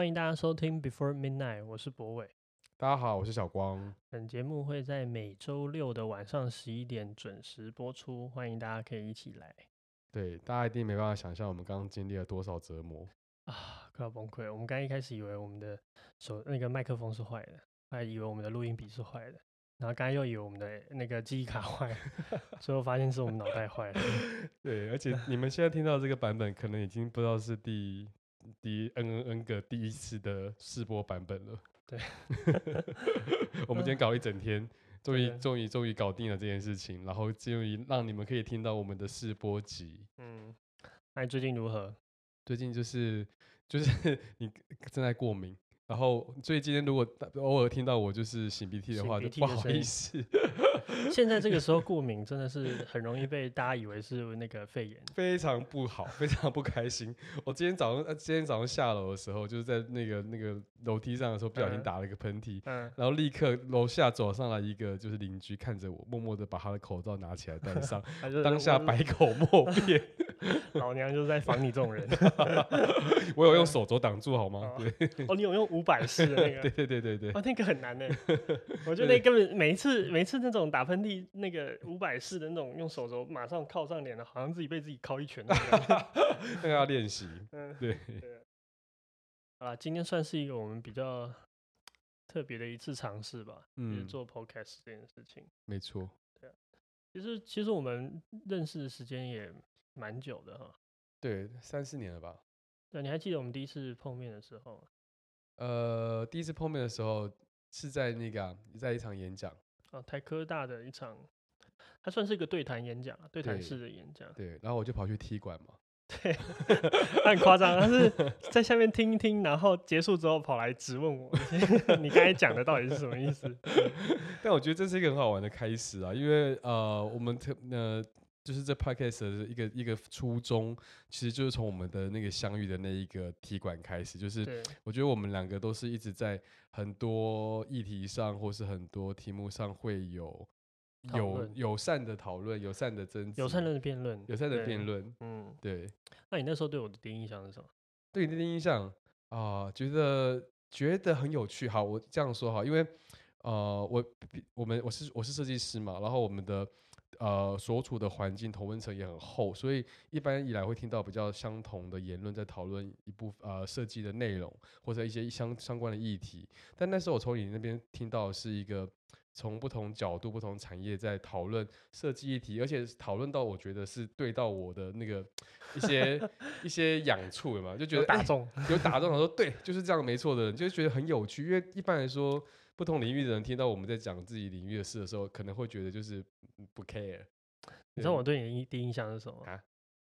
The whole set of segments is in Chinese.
欢迎大家收听 Before Midnight，我是博伟。大家好，我是小光。本节目会在每周六的晚上十一点准时播出，欢迎大家可以一起来。对，大家一定没办法想象我们刚刚经历了多少折磨啊，快要崩溃了。我们刚一开始以为我们的手那个麦克风是坏的，还以为我们的录音笔是坏的，然后刚刚又以为我们的那个记忆卡坏了，最后发现是我们脑袋坏了。对，而且你们现在听到这个版本，可能已经不知道是第。第 N N N 个第一次的试播版本了。对，我们今天搞一整天，终于终于终于搞定了这件事情，然后终于让你们可以听到我们的试播集。嗯，那你最近如何？最近就是就是 你正在过敏。然后，所以今天如果偶尔听到我就是擤鼻涕的话，就不好意思。现在这个时候过敏真的是很容易被大家以为是那个肺炎，非常不好，非常不开心。我今天早上，今天早上下楼的时候，就是在那个那个楼梯上的时候，不小心打了一个喷嚏，嗯，然后立刻楼下走上来一个就是邻居，看着我，默默的把他的口罩拿起来戴上，当下百口莫辩。老娘就是在防你这种人，我有用手肘挡住好吗？哦对，哦，你有用五百式的那个？对对对对对，哦，那个很难呢。我觉得那根本每一次每一次那种打喷嚏，那个五百式的那种用手肘马上靠上脸的，好像自己被自己敲一拳那个要练习。嗯，对。好啦，今天算是一个我们比较特别的一次尝试吧，嗯，就是做 podcast 这件事情。没错。对啊，其实其实我们认识的时间也。蛮久的哈，对，三四年了吧？对，你还记得我们第一次碰面的时候？呃，第一次碰面的时候是在那个、啊，在一场演讲，哦，台科大的一场，它算是一个对谈演讲，对谈式的演讲。对，然后我就跑去踢馆嘛，对，他很夸张，他是在下面听一听，然后结束之后跑来质问我，你刚才讲的到底是什么意思？但我觉得这是一个很好玩的开始啊，因为呃，我们特呃。就是这 podcast 的一个一个初衷，其实就是从我们的那个相遇的那一个踢馆开始。就是我觉得我们两个都是一直在很多议题上，或是很多题目上会有有友善的讨论、友善的争执、友善的辩论、友善的辩论。嗯，对。那你那时候对我的第一印象是什么？对你的第一印象啊、呃，觉得觉得很有趣。好，我这样说哈，因为呃，我我们我是我是设计师嘛，然后我们的。呃，所处的环境同温层也很厚，所以一般以来会听到比较相同的言论，在讨论一部呃设计的内容或者一些相相关的议题。但那时候我从你那边听到的是一个从不同角度、不同产业在讨论设计议题，而且讨论到我觉得是对到我的那个一些一些痒处嘛，就觉得打中，有打中，他说对，就是这样没错的人，就觉得很有趣，因为一般来说。不同领域的人听到我们在讲自己领域的事的时候，可能会觉得就是不 care。你知道我对你的第一印象是什么？啊？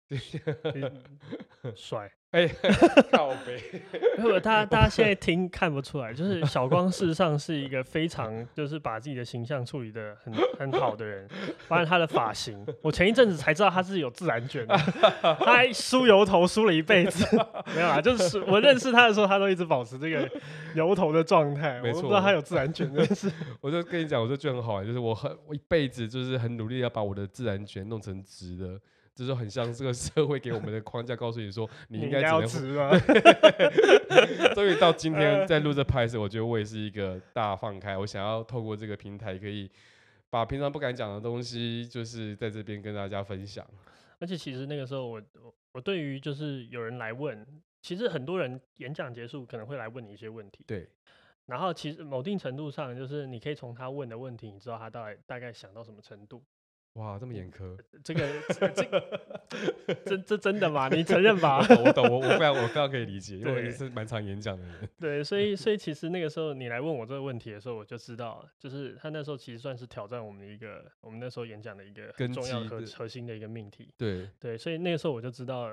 帅。哎，靠背。如果大家大家现在听看不出来，就是小光事实上是一个非常就是把自己的形象处理的很很好的人。发现他的发型，我前一阵子才知道他是有自然卷的，他还梳油头梳了一辈子。没有啊，就是我认识他的时候，他都一直保持这个油头的状态。我都不知道他有自然卷的是。我就跟你讲，我就觉得很好玩，就是我很我一辈子就是很努力要把我的自然卷弄成直的。就是很像这个社会给我们的框架，告诉你说你应该怎么直啊。所以到今天在录这拍摄，我觉得我也是一个大放开。我想要透过这个平台，可以把平常不敢讲的东西，就是在这边跟大家分享。而且其实那个时候我，我我对于就是有人来问，其实很多人演讲结束可能会来问你一些问题。对。然后其实某定程度上，就是你可以从他问的问题，你知道他大概大概想到什么程度。哇，这么严苛？这个，这，这，这，这真的吗？你承认吧？我懂，我我非常我非常可以理解，因为我也是蛮常演讲的人。对，所以所以其实那个时候你来问我这个问题的时候，我就知道，就是他那时候其实算是挑战我们一个，我们那时候演讲的一个很重要和核心的一个命题。对对，所以那个时候我就知道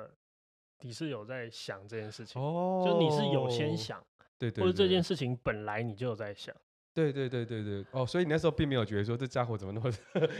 你是有在想这件事情，哦，就你是有先想，对，对对，或者这件事情本来你就有在想。对对对对对哦，所以你那时候并没有觉得说这家伙怎么那么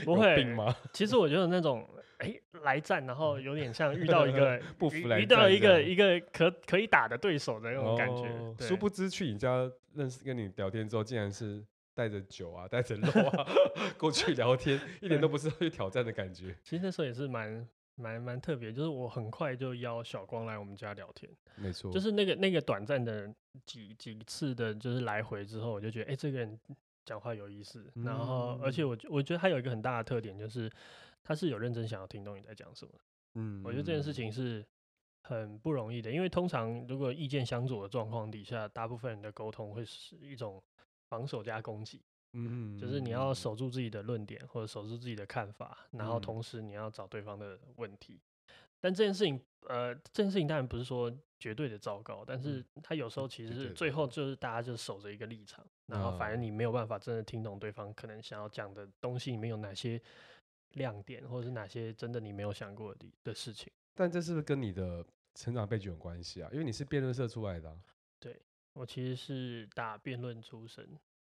不 会病吗？其实我觉得那种哎来战，然后有点像遇到一个 不服来战，遇到一个一个可可以打的对手的那种感觉。哦、殊不知去你家认识跟你聊天之后，竟然是带着酒啊带着肉啊 过去聊天，一点都不是去挑战的感觉。其实那时候也是蛮蛮蛮特别，就是我很快就邀小光来我们家聊天，没错，就是那个那个短暂的几几次的，就是来回之后，我就觉得，哎、欸，这个人讲话有意思，然后而且我我觉得他有一个很大的特点，就是他是有认真想要听懂你在讲什么，嗯，我觉得这件事情是很不容易的，因为通常如果意见相左的状况底下，大部分人的沟通会是一种防守加攻击。嗯，就是你要守住自己的论点，或者守住自己的看法，然后同时你要找对方的问题。但这件事情，呃，这件事情当然不是说绝对的糟糕，但是他有时候其实是最后就是大家就守着一个立场，然后反正你没有办法真的听懂对方可能想要讲的东西里面有哪些亮点，或者是哪些真的你没有想过的的事情。但这是不是跟你的成长背景有关系啊？因为你是辩论社出来的啊。对，我其实是打辩论出身。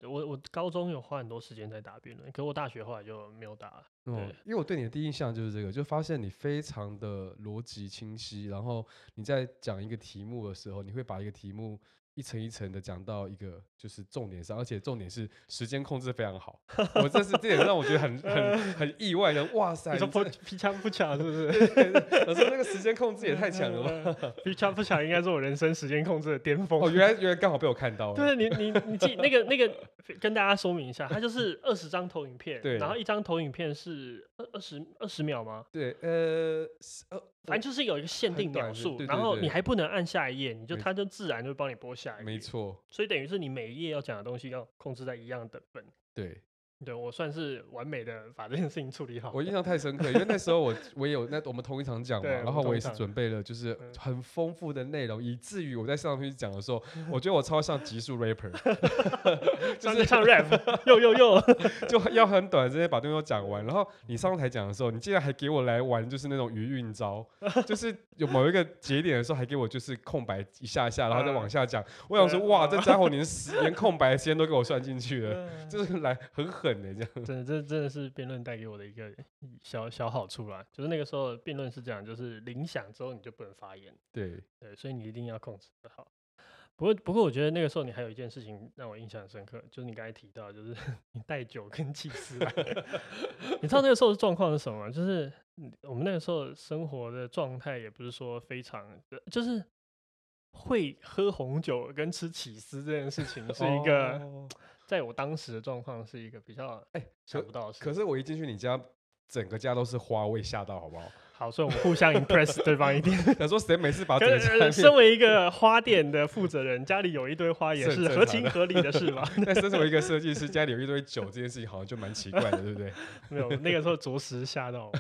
我我高中有花很多时间在打辩论，可我大学后来就没有打了。嗯，因为我对你的第一印象就是这个，就发现你非常的逻辑清晰，然后你在讲一个题目的时候，你会把一个题目。一层一层的讲到一个就是重点上，而且重点是时间控制非常好。我这是这点让我觉得很很 很意外的，哇塞！你说不劈枪不抢是不是？我说那个时间控制也太强了吧！劈枪不抢应该是我人生时间控制的巅峰。哦，原来原来刚好被我看到了。对，你你你记那个那个跟大家说明一下，它就是二十张投影片，对，然后一张投影片是二二十二十秒吗？对，呃，呃。反正就是有一个限定秒数，然后你还不能按下一页，你就它就自然就帮你播下一页。没错，所以等于是你每一页要讲的东西要控制在一样的等分。对。对，我算是完美的把这件事情处理好。我印象太深刻，因为那时候我我也有那我们同一场讲嘛，然后我也是准备了就是很丰富的内容，以至于我在上去讲的时候，我觉得我超像极速 rapper，就是唱 rap，又又又，就要很短时间把东西都讲完。然后你上台讲的时候，你竟然还给我来玩，就是那种余韵招，就是有某一个节点的时候还给我就是空白一下下，然后再往下讲。我想说，哇，这家伙连连空白的时间都给我算进去了，就是来很狠。真的，这真的是辩论带给我的一个小小好处啦。就是那个时候辩论是这样，就是铃响之后你就不能发言。对对，所以你一定要控制得好。不过不过，我觉得那个时候你还有一件事情让我印象深刻，就是你刚才提到，就是 你带酒跟起司来。你知道那个时候的状况是什么吗？就是我们那个时候生活的状态也不是说非常，就是会喝红酒跟吃起司这件事情是一个。哦在我当时的状况是一个比较哎想不到的事，可是我一进去你家，整个家都是花，我也吓到，好不好？好，所以我们互相 impress 对方一点。想说谁每次把 整个身为一个花店的负责人，家里有一堆花也是合情合理的事嘛。但身为一个设计师，家里有一堆酒，这件事情好像就蛮奇怪的，对不对？没有，那个时候着实吓到。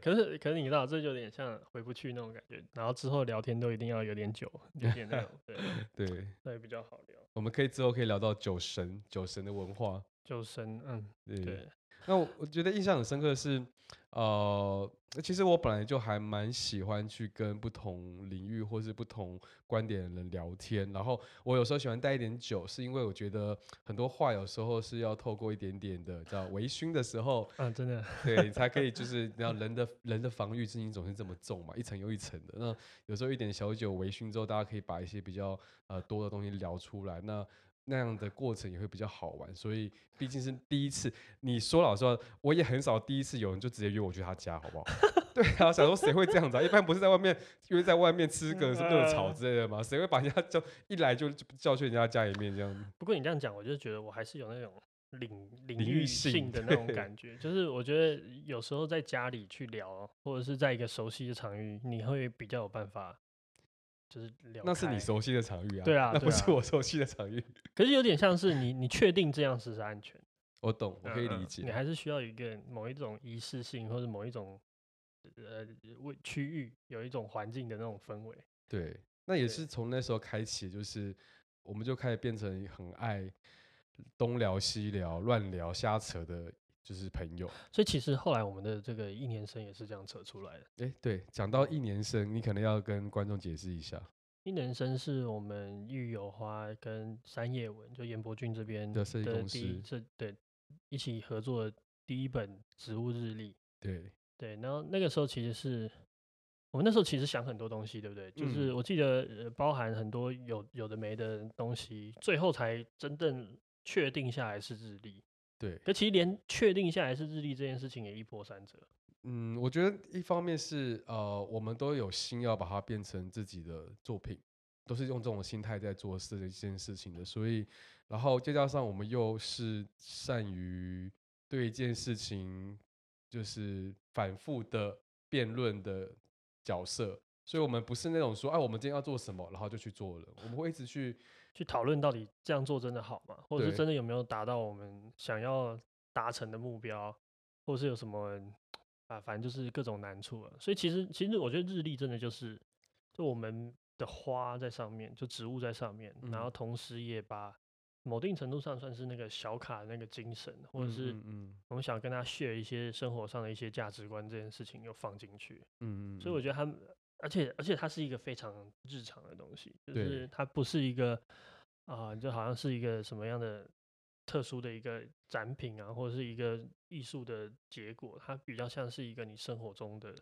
可是可是你知道，这就有点像回不去那种感觉。然后之后聊天都一定要有点酒，有点那种，对对，那也比较好聊。我们可以之后可以聊到酒神，酒神的文化。酒神，嗯，对。对那我我觉得印象很深刻的是，呃，其实我本来就还蛮喜欢去跟不同领域或是不同观点的人聊天，然后我有时候喜欢带一点酒，是因为我觉得很多话有时候是要透过一点点的叫微醺的时候，嗯，真的，对，才可以 就是让人的人的防御之心总是这么重嘛，一层又一层的。那有时候一点小酒微醺之后，大家可以把一些比较呃多的东西聊出来，那。那样的过程也会比较好玩，所以毕竟是第一次。你说老实话，我也很少第一次有人就直接约我去他家，好不好？对啊，想说谁会这样子啊？一般不是在外面约在外面吃个什么热炒之类的吗？谁会把人家叫一来就叫去人家家里面这样？不过你这样讲，我就觉得我还是有那种领领域性的那种感觉，就是我觉得有时候在家里去聊，或者是在一个熟悉的场域，你会比较有办法。就是聊，那是你熟悉的场域啊，对啊，那不是我熟悉的场域。可是有点像是你，你确定这样是是安全？我懂，我可以理解。你还是需要一个某一种仪式性，或者某一种呃为区域有一种环境的那种氛围。对，那也是从那时候开启，就是我们就开始变成很爱东聊西聊、乱聊瞎扯的。就是朋友，所以其实后来我们的这个一年生也是这样扯出来的。哎、欸，对，讲到一年生，你可能要跟观众解释一下。一年生是我们玉有花跟三叶文，就严伯俊这边的设计公司，这对一起合作的第一本植物日历。对对，然后那个时候其实是我们那时候其实想很多东西，对不对？就是我记得包含很多有有的没的东西，最后才真正确定下来是日历。对，可其实连确定下来是日历这件事情也一波三折。嗯，我觉得一方面是呃，我们都有心要把它变成自己的作品，都是用这种心态在做事这一件事情的，所以，然后再加上我们又是善于对一件事情就是反复的辩论的角色，所以我们不是那种说，哎，我们今天要做什么，然后就去做了，我们会一直去去讨论到底这样做真的好吗？或者是真的有没有达到我们想要达成的目标，或者是有什么？啊，反正就是各种难处了，所以其实其实我觉得日历真的就是，就我们的花在上面，就植物在上面，嗯、然后同时也把某定程度上算是那个小卡的那个精神，或者是我们想跟他 share 一些生活上的一些价值观这件事情又放进去，嗯嗯，所以我觉得他，而且而且它是一个非常日常的东西，就是它不是一个啊、呃，就好像是一个什么样的。特殊的一个展品啊，或者是一个艺术的结果，它比较像是一个你生活中的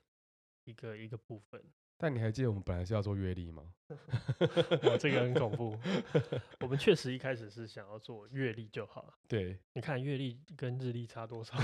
一个一个部分。但你还记得我们本来是要做月历吗？哇，这个很恐怖。我们确实一开始是想要做月历就好。对，你看月历跟日历差多少？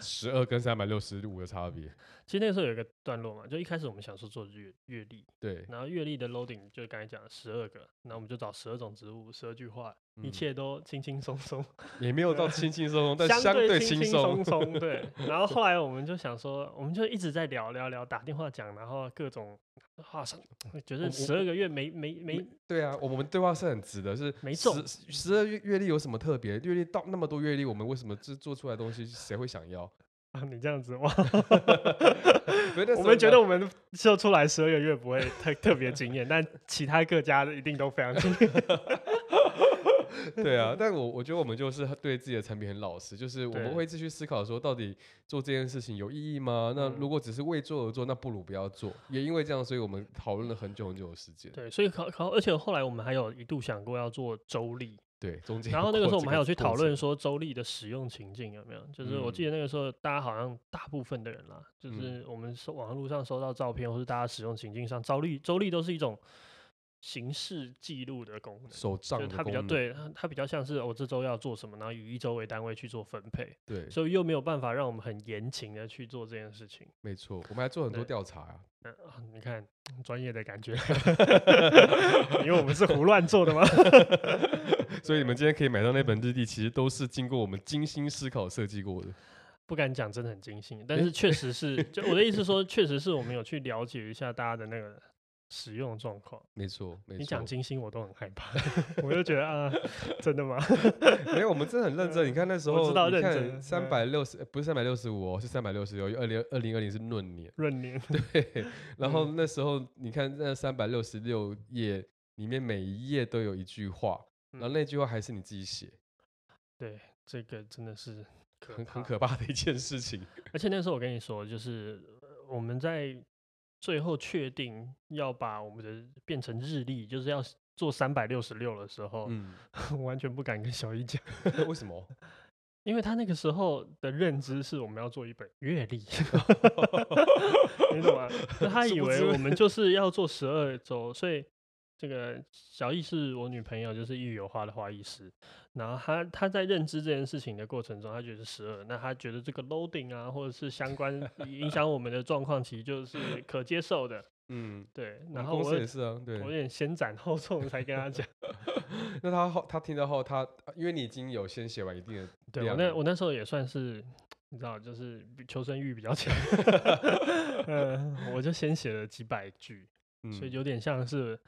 十二跟三百六十五的差别。其实那个时候有一个段落嘛，就一开始我们想说做月月历，对，然后月历的 loading 就是刚才讲的十二个，那我们就找十二种植物，十二句话。一切都轻轻松松，也没有到轻轻松松，但相对轻轻松松。对，然后后来我们就想说，我们就一直在聊聊聊，打电话讲，然后各种话上，觉得十二个月没没没。对啊，我们对话是很直的，是没错。十十二月月历有什么特别？月历到那么多月历，我们为什么制作出来的东西谁会想要啊？你这样子哇，我们觉得我们秀出来十二个月不会特特别惊艳，但其他各家的一定都非常惊艳。对啊，但我我觉得我们就是对自己的产品很老实，就是我们会继续思考说，到底做这件事情有意义吗？那如果只是为做而做，那不如不要做。也因为这样，所以我们讨论了很久很久的时间。对，所以考考，而且后来我们还有一度想过要做周历。对，中间。然后那个时候我们还有去讨论说周历的使用情境有没有？就是我记得那个时候大家好像大部分的人啦，就是我们收网络上收到照片，或是大家使用情境上，周历周历都是一种。形式记录的功能，手账它比较对它，它比较像是我、哦、这周要做什么，然后以一周为单位去做分配。对，所以又没有办法让我们很严谨的去做这件事情。没错，我们还做很多调查啊。嗯，你看专业的感觉，因为我们是胡乱做的嘛。所以你们 今天可以买到那本日历，其实都是经过我们精心思考设计过的。不敢讲真的很精心，但是确实是，就我的意思说，确实是我们有去了解一下大家的那个。使用状况，没错，没错。你讲金星，我都很害怕，我就觉得啊，真的吗？没有，我们真的很认真。你看那时候，我知道认真。三百六十，不是三百六十五哦，是三百六十六。二零二零二零是闰年，闰年。对。然后那时候，你看那三百六十六页里面每一页都有一句话，然后那句话还是你自己写。对，这个真的是很很可怕的一件事情。而且那时候我跟你说，就是我们在。最后确定要把我们的变成日历，就是要做三百六十六的时候，嗯，完全不敢跟小一讲。为什么？因为他那个时候的认知是我们要做一本月历，你懂吗？他以为我们就是要做十二周，所以。这个小易是我女朋友，就是一语有花的花艺师。然后她她在认知这件事情的过程中，她觉得是十二。那她觉得这个 loading 啊，或者是相关影响我们的状况，其实就是可接受的。嗯，对。然后我也是啊，对。我有点先斩后奏才跟她讲。那她后她听到后，她因为你已经有先写完一定的，对我那我那时候也算是你知道，就是求生欲比较强。嗯，我就先写了几百句，所以有点像是。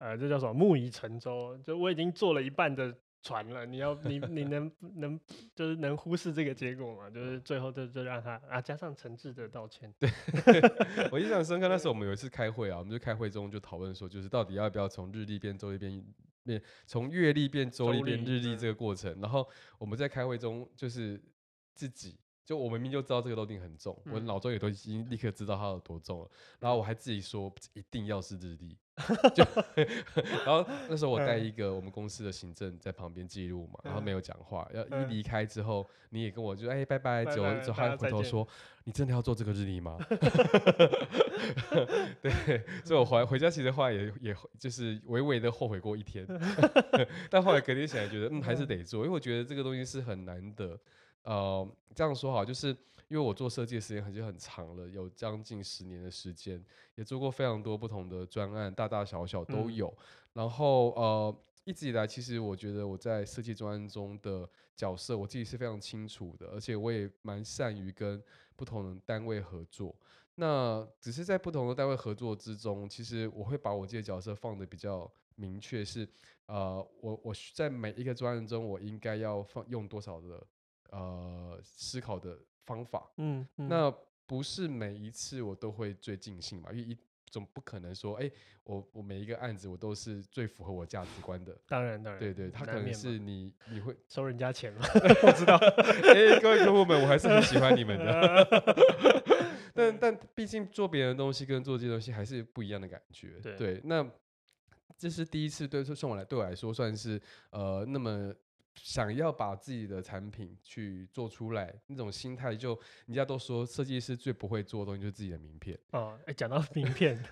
呃，这叫什么？木已成舟，就我已经坐了一半的船了。你要你你能 能就是能忽视这个结果吗？就是最后就就让他啊，加上诚挚的道歉。对，我印象深刻。那时候我们有一次开会啊，我们就开会中就讨论说，就是到底要不要从日历变周历变变从月历变周历变日历这个过程。然后我们在开会中就是自己。就我明明就知道这个 loading 很重，嗯、我脑中也都已经立刻知道它有多重了，然后我还自己说一定要是日历，就然后那时候我带一个我们公司的行政在旁边记录嘛，然后没有讲话，要一离开之后，你也跟我就哎、欸、拜拜，走走，还回头说。你真的要做这个日历吗？对，所以我回回家其实后来也也就是微微的后悔过一天，但后来隔天起来觉得嗯还是得做，因为我觉得这个东西是很难得。呃，这样说好，就是因为我做设计的时间已经很长了，有将近十年的时间，也做过非常多不同的专案，大大小小都有。嗯、然后呃，一直以来，其实我觉得我在设计专案中的角色，我自己是非常清楚的，而且我也蛮善于跟不同的单位合作。那只是在不同的单位合作之中，其实我会把我自己的角色放的比较明确，是呃，我我在每一个专案中，我应该要放用多少的呃思考的方法。嗯，嗯，那不是每一次我都会最尽兴嘛，因为一总不可能说，哎、欸，我我每一个案子我都是最符合我价值观的。当然，当然，对，对对，他可能是你你会收人家钱吗？我知道，哎、欸，各位客户们，我还是很喜欢你们的。但但毕竟做别人的东西跟做这些东西还是不一样的感觉，对，对。那这是第一次对算我来对我来说算是呃那么想要把自己的产品去做出来那种心态，就人家都说设计师最不会做的东西就是自己的名片哦。哎，讲到名片，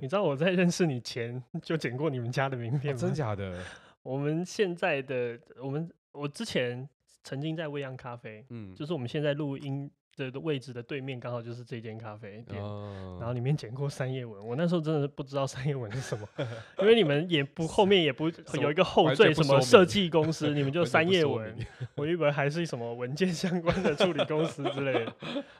你知道我在认识你前就剪过你们家的名片吗？哦、真假的？我们现在的我们我之前曾经在未央咖啡，嗯，就是我们现在录音。的位置的对面刚好就是这间咖啡店，然后里面剪过三叶文。我那时候真的是不知道三叶文是什么，因为你们也不 后面也不有一个后缀什么设计公司，你们就三叶文。我以为还是什么文件相关的处理公司之类的。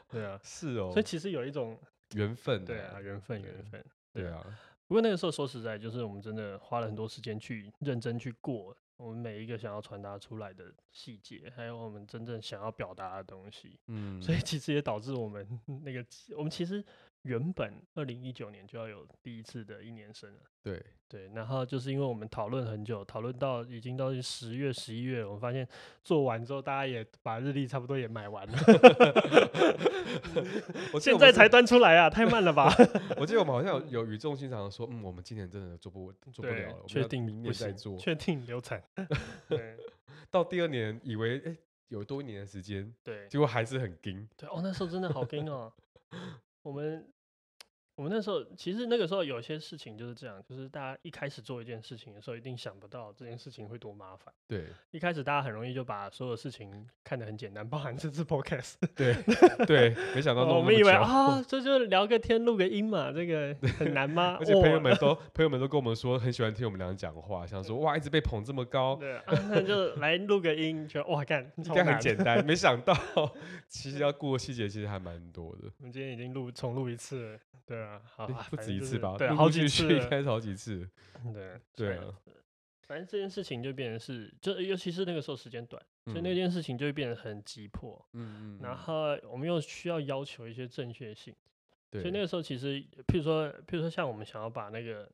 对啊，是哦。所以其实有一种缘分。对啊，缘分，缘分。对啊。不过那个时候说实在，就是我们真的花了很多时间去认真去过。我们每一个想要传达出来的细节，还有我们真正想要表达的东西，嗯，所以其实也导致我们那个，我们其实。原本二零一九年就要有第一次的一年生了，对对，然后就是因为我们讨论很久，讨论到已经到十月十一月，我们发现做完之后，大家也把日历差不多也买完了，我现在才端出来啊，太慢了吧？我记得我们好像有语重心长的说，嗯，我们今年真的做不做不了了，确定明年再做，确定流产，对，到第二年以为哎有多一年的时间，对，结果还是很惊，对哦，那时候真的好惊哦。我们我们那时候其实那个时候有些事情就是这样，就是大家一开始做一件事情的时候，一定想不到这件事情会多麻烦。对，一开始大家很容易就把所有事情看得很简单，包含这次 podcast。对 对，没想到我们以为啊，这就聊个天、录个音嘛，这个很难吗？而且朋友们都朋友们都跟我们说很喜欢听我们俩讲话，想说哇，一直被捧这么高，对啊，那就来录个音，觉得哇，干应该很简单，没想到其实要顾的细节其实还蛮多的。我们今天已经录重录一次了。对啊，好，不止一次吧？对，好几次，开始好几次。对对，反正这件事情就变成是，就尤其是那个时候时间短，所以那件事情就会变得很急迫。嗯嗯。然后我们又需要要求一些正确性，所以那个时候其实，譬如说，譬如说像我们想要把那个，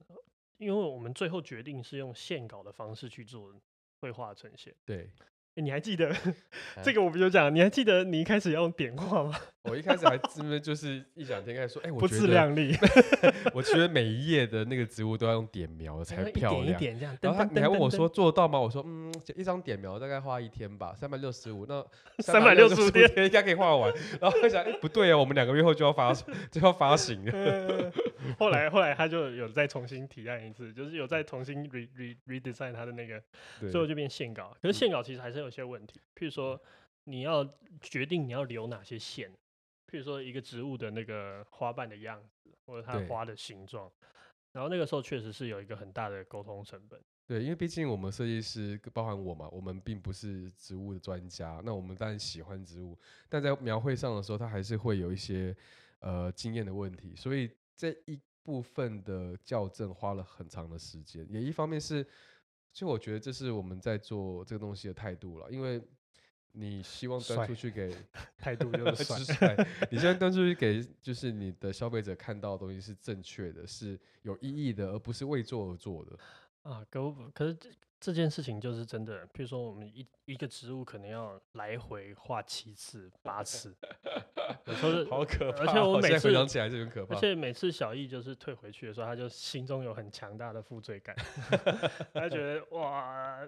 因为我们最后决定是用线稿的方式去做绘画呈现。对。欸、你还记得 这个？我不就讲，你还记得你一开始要用点画吗？我一开始还真的就是异想天开说，哎、欸，我不自量力。我觉得每一页的那个植物都要用点描才漂亮。一点一点这样。然后他你还问我说做得到吗？我说嗯，一张点描大概花一天吧，三百六十五。那三百六十五天应该可以画完。然后我想，哎、欸，不对啊，我们两个月后就要发就要发行了。后来后来他就有再重新提案一次，就是有再重新 re re redesign 他的那个，最后就变线稿。可是线稿其实还是有些问题，譬如说你要决定你要留哪些线，譬如说一个植物的那个花瓣的样子，或者它花的形状，然后那个时候确实是有一个很大的沟通成本。对，因为毕竟我们设计师包含我嘛，我们并不是植物的专家，那我们当然喜欢植物，但在描绘上的时候，它还是会有一些呃经验的问题，所以。这一部分的校正花了很长的时间，也一方面是，就我觉得这是我们在做这个东西的态度了，因为你希望端出去给 态度就是 帅，你现在端出去给就是你的消费者看到的东西是正确的，是有意义的，而不是为做而做的啊。可可是。这件事情就是真的，比如说我们一一个植物可能要来回画七次八次，有时候好可怕。而且我每次回想起来就很可怕。而且每次小易就是退回去的时候，他就心中有很强大的负罪感，他觉得哇，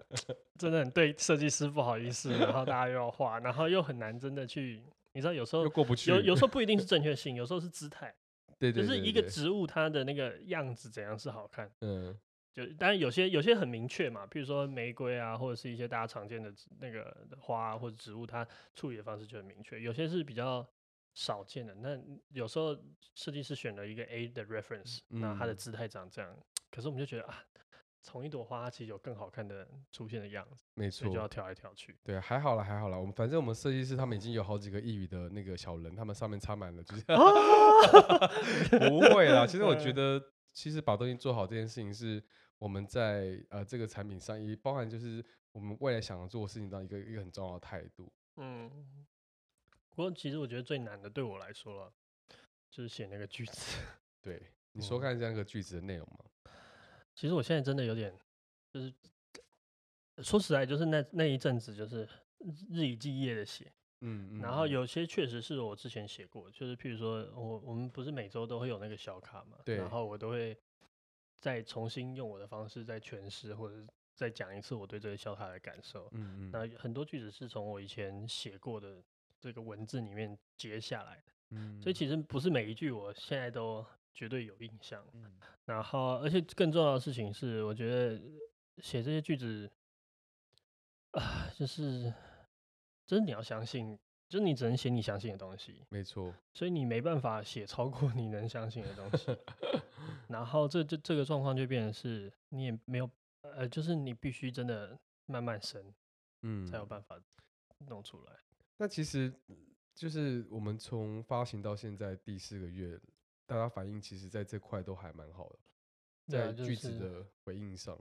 真的很对设计师不好意思，然后大家又要画，然后又很难真的去，你知道有时候又过不去，有有时候不一定是正确性，有时候是姿态，对对对对对，就是一个植物它的那个样子怎样是好看，嗯。就当然有些有些很明确嘛，譬如说玫瑰啊，或者是一些大家常见的那个花或者植物，它处理的方式就很明确。有些是比较少见的，那有时候设计师选了一个 A 的 reference，那它的姿态长这样，嗯、可是我们就觉得啊。从一朵花，它其实有更好看的出现的样子，没错，就要挑来挑去。对，还好了，还好了。我们反正我们设计师他们已经有好几个异语的那个小人，他们上面插满了，就是 不会啦。其实我觉得，其实把东西做好这件事情，是我们在呃这个产品上，也包含就是我们未来想要做的事情当一个一个很重要的态度。嗯，不过其实我觉得最难的对我来说了，就是写那个句子。对，你说看一下那个句子的内容嘛。其实我现在真的有点，就是说实在，就是那那一阵子，就是日以继夜的写，嗯，嗯，然后有些确实是我之前写过，就是譬如说我我们不是每周都会有那个小卡嘛，对，然后我都会再重新用我的方式再诠释，或者再讲一次我对这个小卡的感受，嗯嗯，那很多句子是从我以前写过的这个文字里面截下来的，嗯，所以其实不是每一句我现在都。绝对有印象，嗯。然后而且更重要的事情是，我觉得写这些句子啊，就是真的你要相信，就是你只能写你相信的东西，没错，所以你没办法写超过你能相信的东西，然后这这这个状况就变成是，你也没有呃，就是你必须真的慢慢生，嗯，才有办法弄出来。那其实就是我们从发行到现在第四个月。大家反应其实在这块都还蛮好的，在句子的回应上，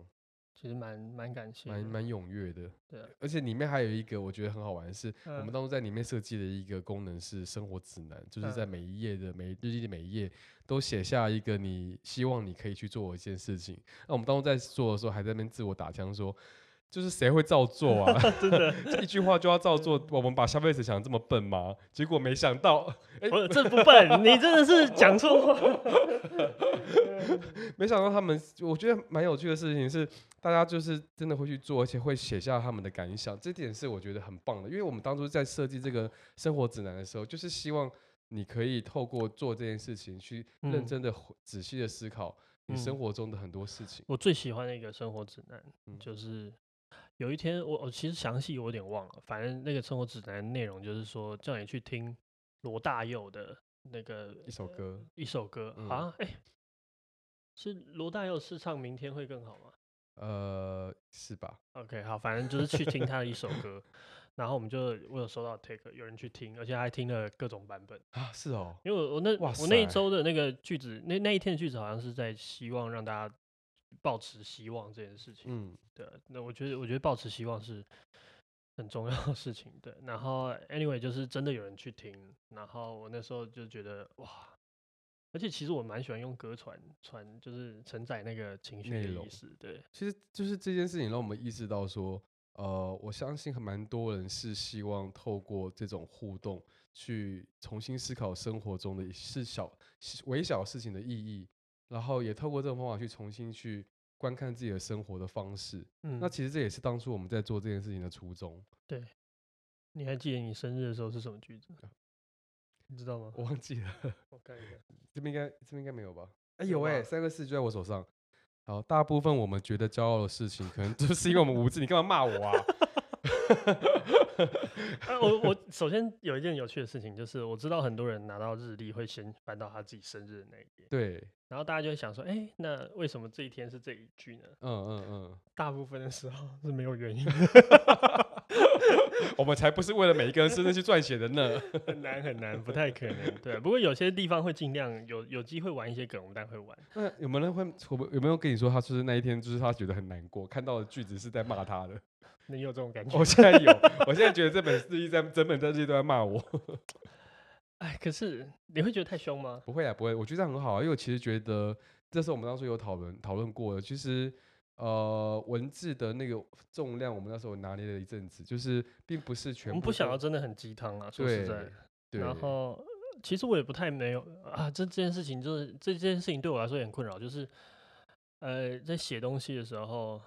其实蛮蛮感谢，蛮蛮踊跃的。对，而且里面还有一个我觉得很好玩的是，我们当初在里面设计的一个功能是生活指南，就是在每一页的每日记的每一页都写下一个你希望你可以去做的一件事情。那我们当初在做的时候，还在那边自我打枪说。就是谁会照做啊？真的，一句话就要照做。我们把消费者想的这么笨吗？结果没想到，欸、我这不笨，你真的是讲错话。没想到他们，我觉得蛮有趣的事情是，大家就是真的会去做，而且会写下他们的感想。这点是我觉得很棒的，因为我们当初在设计这个生活指南的时候，就是希望你可以透过做这件事情，去认真的、仔细的思考你生活中的很多事情。我最喜欢的一个生活指南，就是。有一天，我我其实详细我有点忘了，反正那个生活指南内容就是说，叫你去听罗大佑的那个一首歌，一首歌啊，哎、欸，是罗大佑是唱《明天会更好》吗？呃，是吧？OK，好，反正就是去听他的一首歌，然后我们就我有收到 take，有人去听，而且还听了各种版本啊，是哦，因为我我那我那一周的那个句子，那那一天的句子好像是在希望让大家。抱持希望这件事情，嗯，对，那我觉得，我觉得抱持希望是很重要的事情，对。然后，anyway，就是真的有人去听，然后我那时候就觉得哇，而且其实我蛮喜欢用歌传传，就是承载那个情绪的意思，对。其实就是这件事情让我们意识到说，呃，我相信很蛮多人是希望透过这种互动去重新思考生活中的是小微小事情的意义。然后也透过这种方法去重新去观看自己的生活的方式。嗯，那其实这也是当初我们在做这件事情的初衷。对，你还记得你生日的时候是什么句子？你知道吗？我忘记了。我看一下，这边应该这边应该没有吧？哎有哎、欸，三个四就在我手上。好，大部分我们觉得骄傲的事情，可能就是因为我们无知。你干嘛骂我啊？啊、我我首先有一件有趣的事情，就是我知道很多人拿到日历会先翻到他自己生日的那一页，对，然后大家就会想说，哎、欸，那为什么这一天是这一句呢？嗯嗯嗯，大部分的时候是没有原因的 我们才不是为了每一个人生日去撰写的呢，很难很难，不太可能。对，不过有些地方会尽量有有机会玩一些梗，我们大概会玩。那有没有人会有没有跟你说，他就是那一天就是他觉得很难过，看到的句子是在骂他的？你有这种感觉？我现在有，我现在觉得这本日记在整本日记都在骂我。哎，可是你会觉得太凶吗？不会啊，不会，我觉得这样很好啊，因为我其实觉得这是我们当初有讨论讨论过的。其实，呃，文字的那个重量，我们那时候拿捏了一阵子，就是并不是全部。我们不想要真的很鸡汤啊，说实在。对。然后，其实我也不太没有啊，这这件事情就是这件事情对我来说也很困扰，就是呃，在写东西的时候。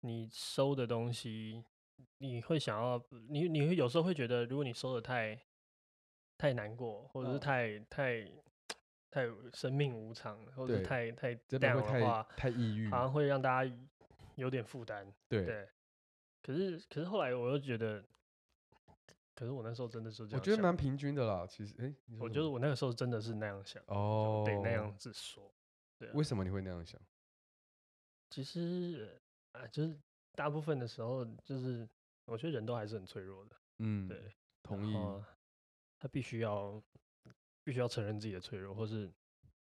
你收的东西，你会想要你你会有时候会觉得，如果你收的太太难过，或者是太、哦、太太生命无常，或者太太这样的话，太抑郁，好像会让大家有点负担。对，对。可是可是后来我又觉得，可是我那时候真的是这样，我觉得蛮平均的啦。其实，哎、欸，我觉得我那个时候真的是那样想。哦，对，那样子说。对、啊。为什么你会那样想？其实啊，就是大部分的时候，就是我觉得人都还是很脆弱的。嗯，对，同意。他必须要。必须要承认自己的脆弱，或是，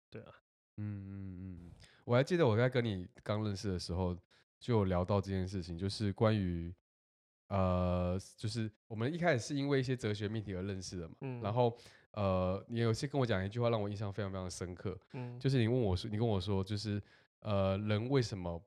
对啊，嗯嗯嗯，我还记得我在跟你刚认识的时候，就有聊到这件事情，就是关于，呃，就是我们一开始是因为一些哲学命题而认识的嘛，嗯，然后，呃，你有些跟我讲一句话，让我印象非常非常深刻，嗯，就是你问我说，你跟我说，就是，呃，人为什么，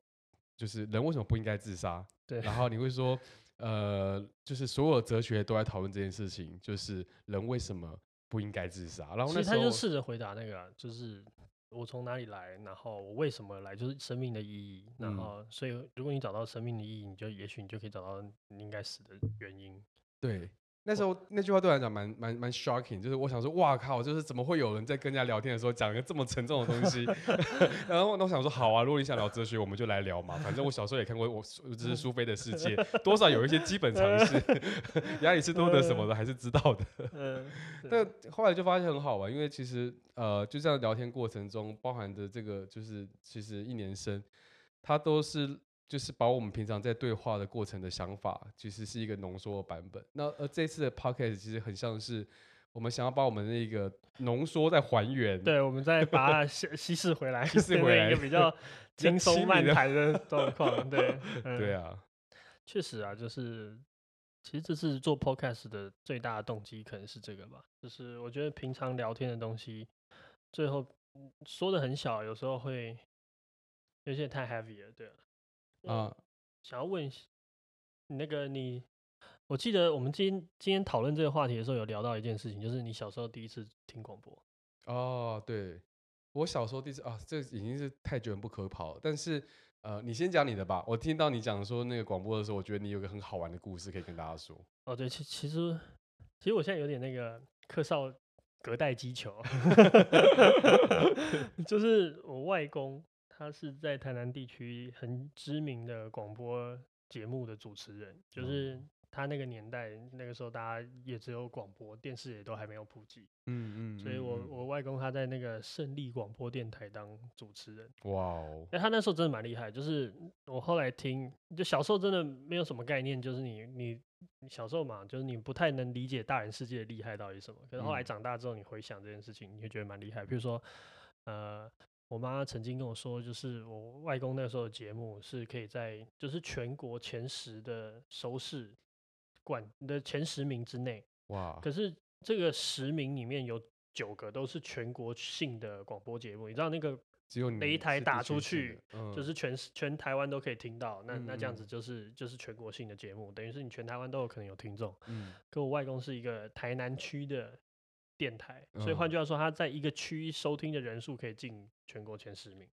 就是人为什么不应该自杀？对，然后你会说，呃，就是所有哲学都在讨论这件事情，就是人为什么。不应该自杀。然后那时候他就试着回答那个、啊，就是我从哪里来，然后我为什么来，就是生命的意义。然后，所以如果你找到生命的意义，你就也许你就可以找到你应该死的原因。对。那时候那句话对我来讲蛮蛮蛮 shocking，就是我想说，哇靠，就是怎么会有人在跟人家聊天的时候讲一个这么沉重的东西？然后我想说，好啊，如果你想聊哲学，我们就来聊嘛。反正我小时候也看过我，我这是苏菲的世界，多少有一些基本常识，亚里士多德什么的还是知道的。嗯，但后来就发现很好玩，因为其实呃，就这样聊天过程中包含的这个，就是其实一年生，他都是。就是把我们平常在对话的过程的想法，其实是一个浓缩的版本。那而这次的 podcast 其实很像是我们想要把我们那个浓缩再还原。对，我们再把它稀 稀释回来，稀释回来一个比较 轻松漫谈的状况。对，嗯、对啊，确实啊，就是其实这次做 podcast 的最大的动机可能是这个吧。就是我觉得平常聊天的东西，最后说的很小，有时候会有些太 heavy 了。对啊。啊、嗯，想要问一下你那个你，我记得我们今天今天讨论这个话题的时候，有聊到一件事情，就是你小时候第一次听广播。哦，对，我小时候第一次啊，这已经是太久远不可跑了。但是呃，你先讲你的吧。我听到你讲说那个广播的时候，我觉得你有个很好玩的故事可以跟大家说。哦，对，其其实其实我现在有点那个客少隔代击球 就是我外公。他是在台南地区很知名的广播节目的主持人，就是他那个年代，那个时候大家也只有广播，电视也都还没有普及。嗯嗯，所以我我外公他在那个胜利广播电台当主持人。哇哦！哎，他那时候真的蛮厉害，就是我后来听，就小时候真的没有什么概念，就是你你小时候嘛，就是你不太能理解大人世界的厉害到底是什么。可是后来长大之后，你回想这件事情，你会觉得蛮厉害。比如说，呃。我妈曾经跟我说，就是我外公那时候的节目是可以在就是全国前十的收视冠的前十名之内。哇！可是这个十名里面有九个都是全国性的广播节目，你知道那个只有哪一台打出去，就是全全台湾都可以听到。那那这样子就是就是全国性的节目，等于是你全台湾都有可能有听众。嗯。可我外公是一个台南区的。电台，所以换句话说，他在一个区收听的人数可以进全国前十名。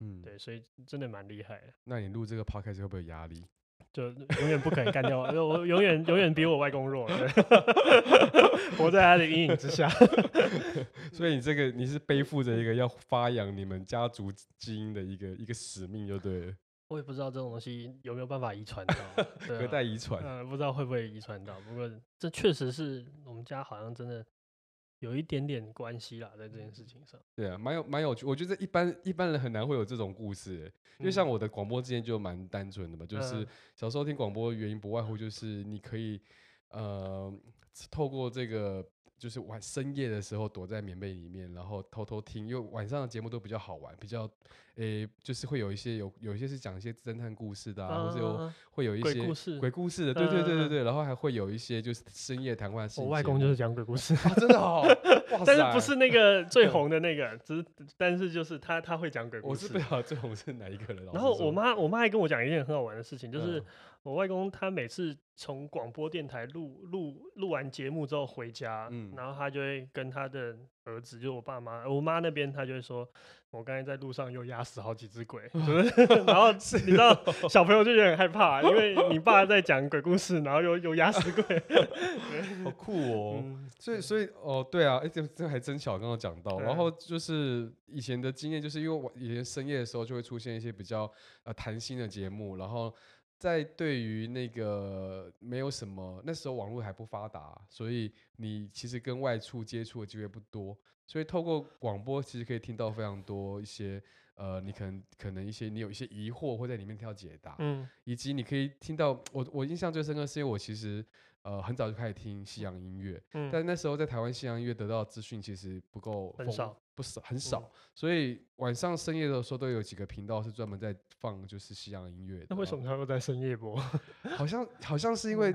嗯，对，所以真的蛮厉害的。那你录这个 podcast 会不会有压力？就永远不可能干掉我，我永远永远比我外公弱，对 活在他的阴影之下。所以你这个你是背负着一个要发扬你们家族基因的一个一个使命，就对了。我也不知道这种东西有没有办法遗传到，隔代遗传，嗯，不知道会不会遗传到。不过这确实是我们家好像真的。有一点点关系啦，在这件事情上。对啊，蛮有蛮有趣。我觉得一般一般人很难会有这种故事，因为像我的广播之前就蛮单纯的嘛，就是小时候听广播的原因不外乎就是你可以呃透过这个。就是晚深夜的时候躲在棉被里面，然后偷偷听，因为晚上的节目都比较好玩，比较诶、欸，就是会有一些有有一些是讲一些侦探故事的、啊，或者有会有一些鬼故事，鬼故事的，对对对对对，然后还会有一些就是深夜谈话。我外公就是讲鬼故事，啊、真的 好，但是不是那个 最红的那个，只是但是就是他他会讲鬼故事。我是不知道最红是哪一个人。然后我妈我妈还跟我讲一件很好玩的事情，就是。我外公他每次从广播电台录录录完节目之后回家，嗯，然后他就会跟他的儿子，就是我爸妈，我妈那边，他就会说，我刚才在路上又压死好几只鬼，就是，然后你知道小朋友就有点害怕，因为 你爸在讲鬼故事，然后又又压死鬼，好酷哦。嗯、所以所以哦，对啊，哎，这这还真巧，刚刚讲到，然后就是以前的经验，就是因为我以前深夜的时候就会出现一些比较呃谈心的节目，然后。在对于那个没有什么，那时候网络还不发达，所以你其实跟外处接触的机会不多，所以透过广播其实可以听到非常多一些呃，你可能可能一些你有一些疑惑会在里面听到解答，嗯，以及你可以听到我我印象最深刻是因为我其实。呃，很早就开始听西洋音乐，嗯，但那时候在台湾西洋音乐得到资讯其实不够，很少，不少，很少，嗯，所以晚上深夜的时候都有几个频道是专门在放就是西洋音乐的。那为什么他会在深夜播？好像好像是因为。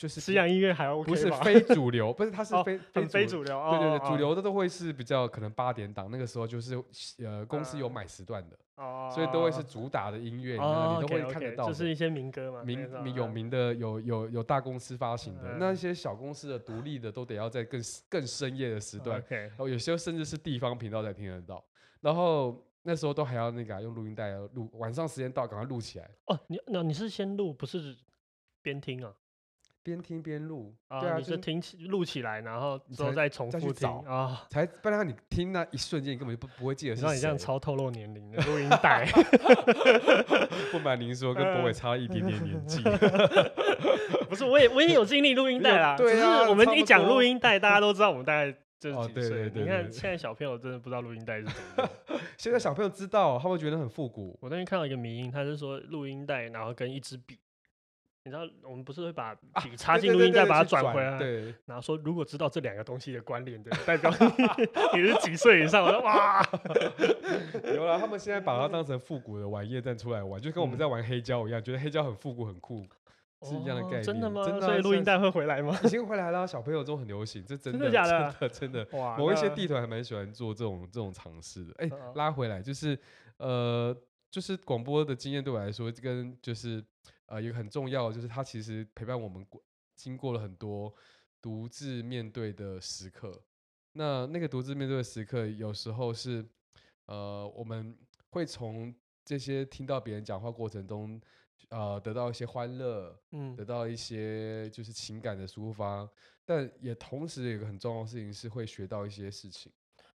就是西洋音乐还 OK 不是非主流，不是它是非、哦、非主非主流，对对对，主流的都会是比较可能八点档，那个时候就是呃公司有买时段的，哦、所以都会是主打的音乐，哦、你都会看得到，就是一些民歌嘛，名名有名的有有有大公司发行的，嗯、那些小公司的独立的都得要在更更深夜的时段，然后有些甚至是地方频道才听得到，然后那时候都还要那个、啊、用录音带录，晚上时间到赶快录起来。哦，你那你是先录不是边听啊？边听边录，对啊，你是听起录起来，然后之后再重复听啊，才不然你听那一瞬间，你根本就不不会记得是谁。让你这样超透露年龄的 录音带。不瞒您说，跟博伟差一点点年纪。不是，我也我也有经历录音带啦。对啊，我们一讲录音带，大家都知道我们大概就是几岁。你看现在小朋友真的不知道录音带是什么。现在小朋友知道，他会觉得很复古。我那天看到一个迷因，他是说录音带，然后跟一支笔。你知道我们不是会把笔插进录音带，把它转回来？对。然后说，如果知道这两个东西的关联的，代表 你是几岁以上？我说哇，有了。他们现在把它当成复古的玩意再出来玩，就跟我们在玩黑胶一样，觉得黑胶很复古很酷，是一样的概念。真的吗？所以录音带会回来吗？已经回来了，小朋友都很流行，这真的假的？真的真的。哇，某一些地团还蛮喜欢做这种这种尝试的。哎，拉回来就是呃，就是广播的经验对我来说，跟就是。呃，一个很重要，就是他其实陪伴我们过，经过了很多独自面对的时刻。那那个独自面对的时刻，有时候是，呃，我们会从这些听到别人讲话过程中，呃，得到一些欢乐，嗯，得到一些就是情感的抒发。但也同时有一个很重要的事情，是会学到一些事情。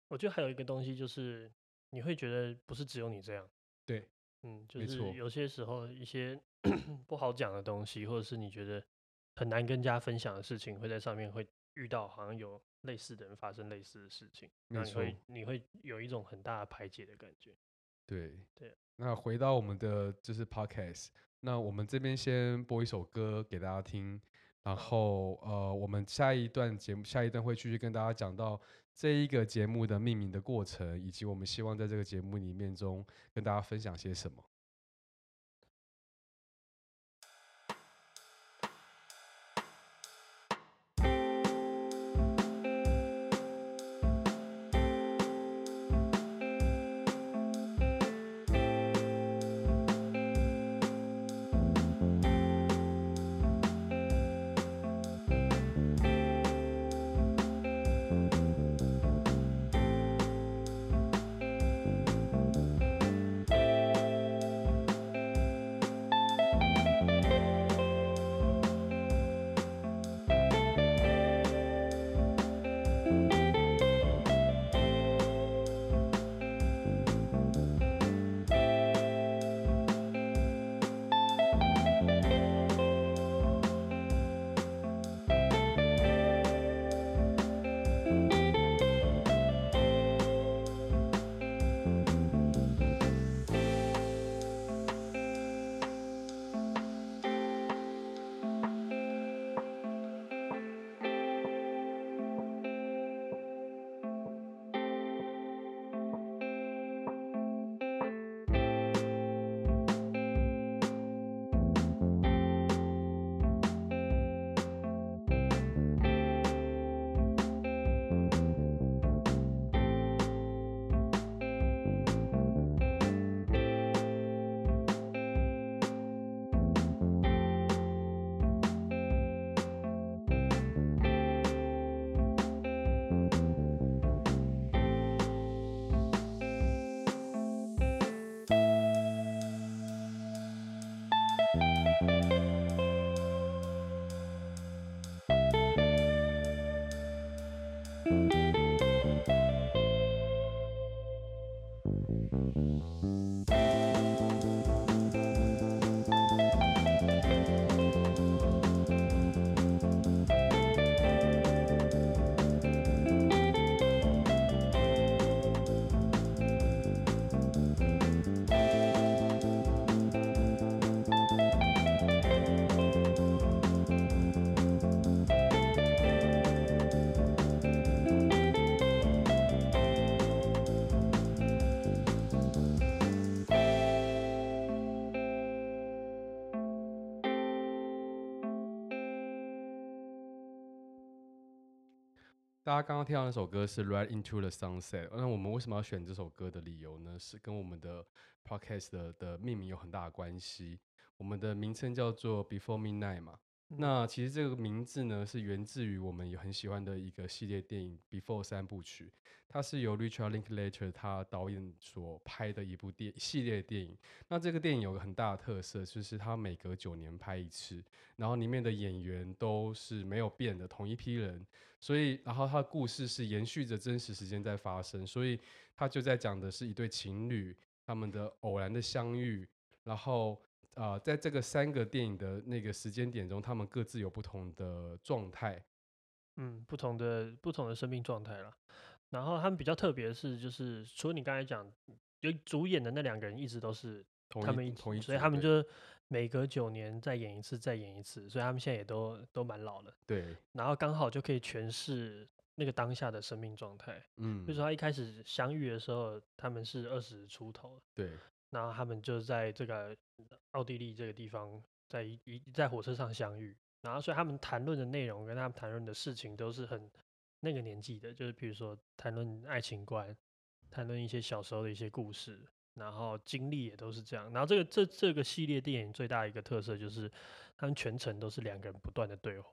我觉得还有一个东西就是，你会觉得不是只有你这样。对，嗯，就是有些时候一些。不好讲的东西，或者是你觉得很难跟大家分享的事情，会在上面会遇到，好像有类似的人发生类似的事情，那你会你会有一种很大的排解的感觉。对对，那回到我们的就是 podcast，那我们这边先播一首歌给大家听，然后呃，我们下一段节目下一段会继续跟大家讲到这一个节目的命名的过程，以及我们希望在这个节目里面中跟大家分享些什么。大家刚刚听到那首歌是《Right Into the Sunset》，那我们为什么要选这首歌的理由呢？是跟我们的 podcast 的，的命名有很大的关系。我们的名称叫做 Before Midnight 嘛。那其实这个名字呢，是源自于我们也很喜欢的一个系列电影《Before》三部曲，它是由 Richard Linklater 他导演所拍的一部电系列电影。那这个电影有个很大的特色，就是它每隔九年拍一次，然后里面的演员都是没有变的同一批人，所以然后它的故事是延续着真实时间在发生，所以它就在讲的是一对情侣他们的偶然的相遇，然后。啊、呃，在这个三个电影的那个时间点中，他们各自有不同的状态，嗯，不同的不同的生命状态了。然后他们比较特别的是，就是除了你刚才讲有主演的那两个人，一直都是他们一同一，所以他们就每隔九年再演一次，再演一次，所以他们现在也都都蛮老了。对，然后刚好就可以诠释那个当下的生命状态。嗯，比如说他一开始相遇的时候，他们是二十出头。对。然后他们就在这个奥地利这个地方，在一一在火车上相遇。然后所以他们谈论的内容跟他们谈论的事情都是很那个年纪的，就是比如说谈论爱情观，谈论一些小时候的一些故事，然后经历也都是这样。然后这个这这个系列电影最大一个特色就是，他们全程都是两个人不断的对话。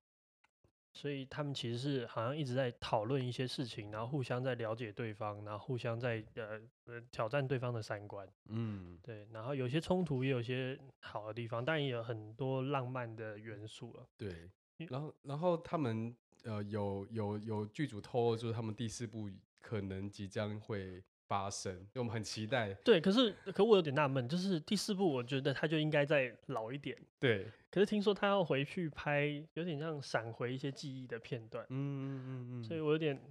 所以他们其实是好像一直在讨论一些事情，然后互相在了解对方，然后互相在呃呃挑战对方的三观。嗯，对。然后有些冲突，也有些好的地方，但也有很多浪漫的元素了。对。然后然后他们呃有有有剧组透露，就是他们第四部可能即将会发生，我们很期待。对，可是可我有点纳闷，就是第四部我觉得他就应该再老一点。对。可是听说他要回去拍，有点像闪回一些记忆的片段。嗯嗯嗯嗯。所以我有点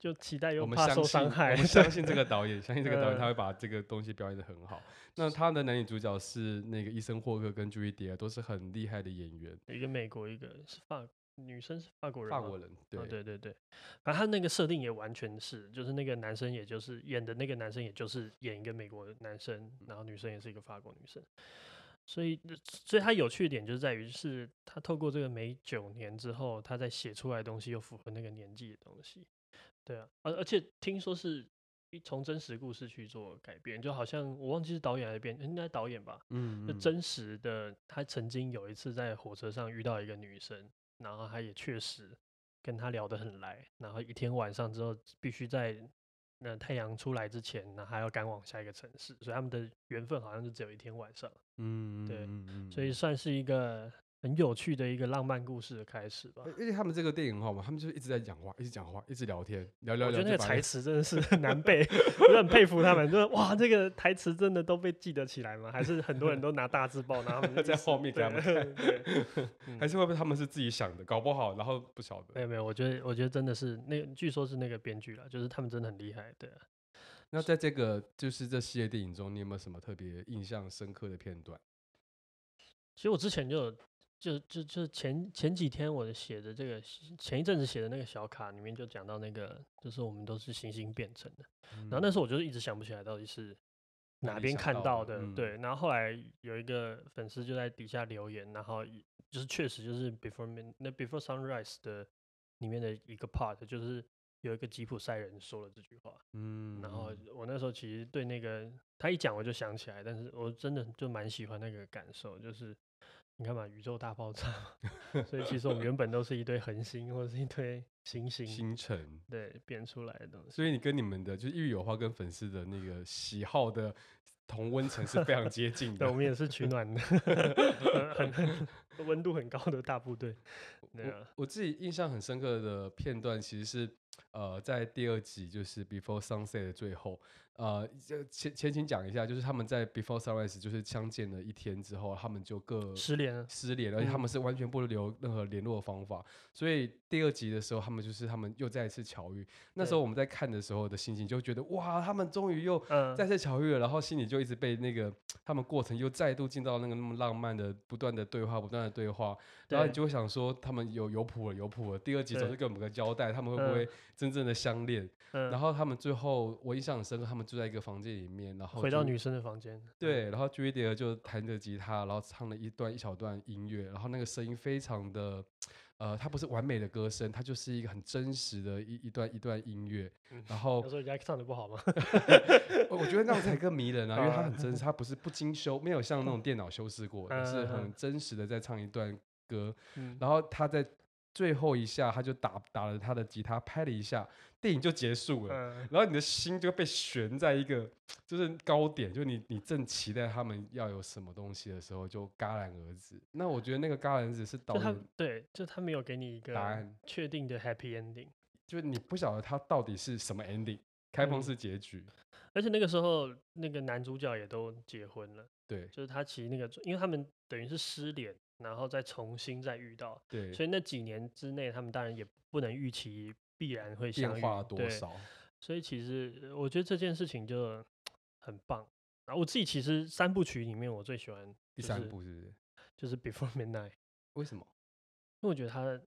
就期待又怕受伤害。我们相信这个导演，相信这个导演他会把这个东西表演的很好。那他的男女主角是那个伊森霍克跟朱莉蝶，都是很厉害的演员。一个美国，一个是法。女生是法国人，法国人，对、哦、对对。对，反正他那个设定也完全是，就是那个男生，也就是演的那个男生，也就是演一个美国的男生，然后女生也是一个法国女生，所以，所以他有趣的点就是在于，是他透过这个每九年之后，他在写出来的东西又符合那个年纪的东西，对啊，而而且听说是从真实故事去做改编，就好像我忘记是导演还是编，应该导演吧，嗯，嗯，就真实的，他曾经有一次在火车上遇到一个女生。然后他也确实跟他聊得很来，然后一天晚上之后必须在那太阳出来之前，那还要赶往下一个城市，所以他们的缘分好像就只有一天晚上。嗯，对，所以算是一个。很有趣的一个浪漫故事的开始吧。而且他们这个电影很好嘛，他们就是一直在讲话，一直讲话，一直聊天，聊聊聊。我觉得那个台词真的是很难背，我很佩服他们。就是哇，这个台词真的都被记得起来吗？还是很多人都拿大字报，然后 在后面给他们看？还是会不会他们是自己想的？搞不好，然后不晓得。没有没有，我觉得我觉得真的是那个，据说是那个编剧了，就是他们真的很厉害。对。那在这个就是这系列电影中，你有没有什么特别印象深刻的片段？其实我之前就有。就就就前前几天我写的这个前一阵子写的那个小卡里面就讲到那个，就是我们都是星星变成的。嗯、然后那时候我就一直想不起来到底是哪边看到的，嗯、对。然后后来有一个粉丝就在底下留言，然后就是确实就是 Before 那 Before Sunrise 的里面的一个 part，就是有一个吉普赛人说了这句话。嗯。然后我那时候其实对那个他一讲我就想起来，但是我真的就蛮喜欢那个感受，就是。你看嘛，宇宙大爆炸，所以其实我们原本都是一堆恒星或者是一堆星星、星辰，对，变出来的东西。所以你跟你们的就是一语有话跟粉丝的那个喜好的同温层是非常接近的。对，我们也是取暖的，很很温度很高的大部队。对啊，我我自己印象很深刻的片段，其实是呃，在第二集就是 Before Sunset 的最后。呃，前前情讲一下，就是他们在 Before Sunrise 就是相见了一天之后，他们就各失联，失联，而且他们是完全不留任何联络的方法。嗯、所以第二集的时候，他们就是他们又再一次巧遇。那时候我们在看的时候的心情，就觉得哇，他们终于又再次巧遇了，然后心里就一直被那个他们过程又再度进到那个那么浪漫的不断的对话，不断的对话，然后你就会想说，他们有有谱了，有谱了。第二集总是给我们个交代，他们会不会真正的相恋？然后他们最后我印象很深刻，他们住在一个房间里。面，然后回到女生的房间，对，然后 Julia 就弹着吉他，然后唱了一段一小段音乐，然后那个声音非常的，呃，它不是完美的歌声，它就是一个很真实的一一段一段音乐。然后，有时候人家唱的不好吗？我觉得那样才更迷人啊，因为它很真实，它不是不精修，没有像那种电脑修饰过的，是很真实的在唱一段歌。然后他在最后一下，他就打打了他的吉他，拍了一下。电影就结束了，嗯、然后你的心就被悬在一个就是高点，就你你正期待他们要有什么东西的时候，就戛然而止。那我觉得那个戛然而止是导演对，就他没有给你一个答案确定的 happy ending，就是你不晓得他到底是什么 ending，开放式结局。嗯、而且那个时候那个男主角也都结婚了，对，就是他其实那个，因为他们等于是失联，然后再重新再遇到，对，所以那几年之内，他们当然也不能预期。必然会变化多少？所以其实我觉得这件事情就很棒。然后我自己其实三部曲里面，我最喜欢第三部是不是？就是 Before Midnight。为什么？因为我觉得他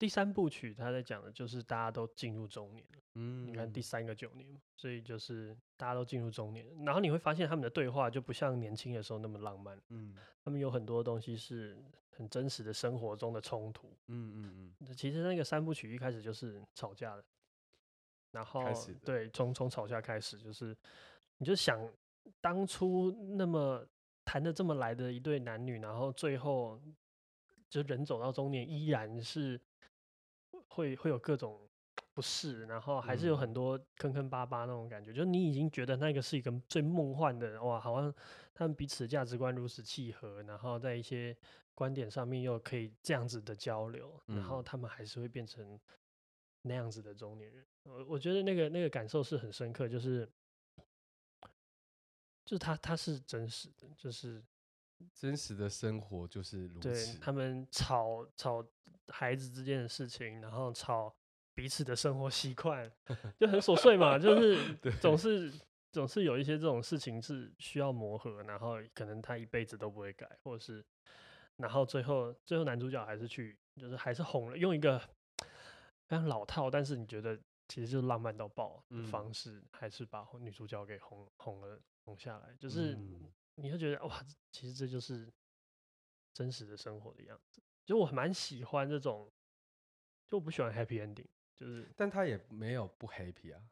第三部曲他在讲的就是大家都进入中年了。嗯，你看第三个九年嘛，所以就是大家都进入中年。然后你会发现他们的对话就不像年轻的时候那么浪漫。嗯，他们有很多东西是。很真实的生活中的冲突，嗯嗯嗯，其实那个三部曲一开始就是吵架的，然后对，从从吵架开始，就是你就想当初那么谈的这么来的一对男女，然后最后就人走到中年，依然是会会有各种。不适，然后还是有很多坑坑巴巴那种感觉，嗯、就是你已经觉得那个是一个最梦幻的哇，好像他们彼此的价值观如此契合，然后在一些观点上面又可以这样子的交流，然后他们还是会变成那样子的中年人。我我觉得那个那个感受是很深刻，就是就是他他是真实的，就是真实的生活就是如此。对，他们吵吵孩子之间的事情，然后吵。彼此的生活习惯就很琐碎嘛，就 是总是总是有一些这种事情是需要磨合，然后可能他一辈子都不会改，或者是，然后最后最后男主角还是去，就是还是哄了，用一个非常老套，但是你觉得其实就是浪漫到爆的方式，还是把女主角给哄哄了哄下来，就是你会觉得哇，其实这就是真实的生活的样子，就我蛮喜欢这种，就我不喜欢 happy ending。就是，但他也没有不 happy 啊。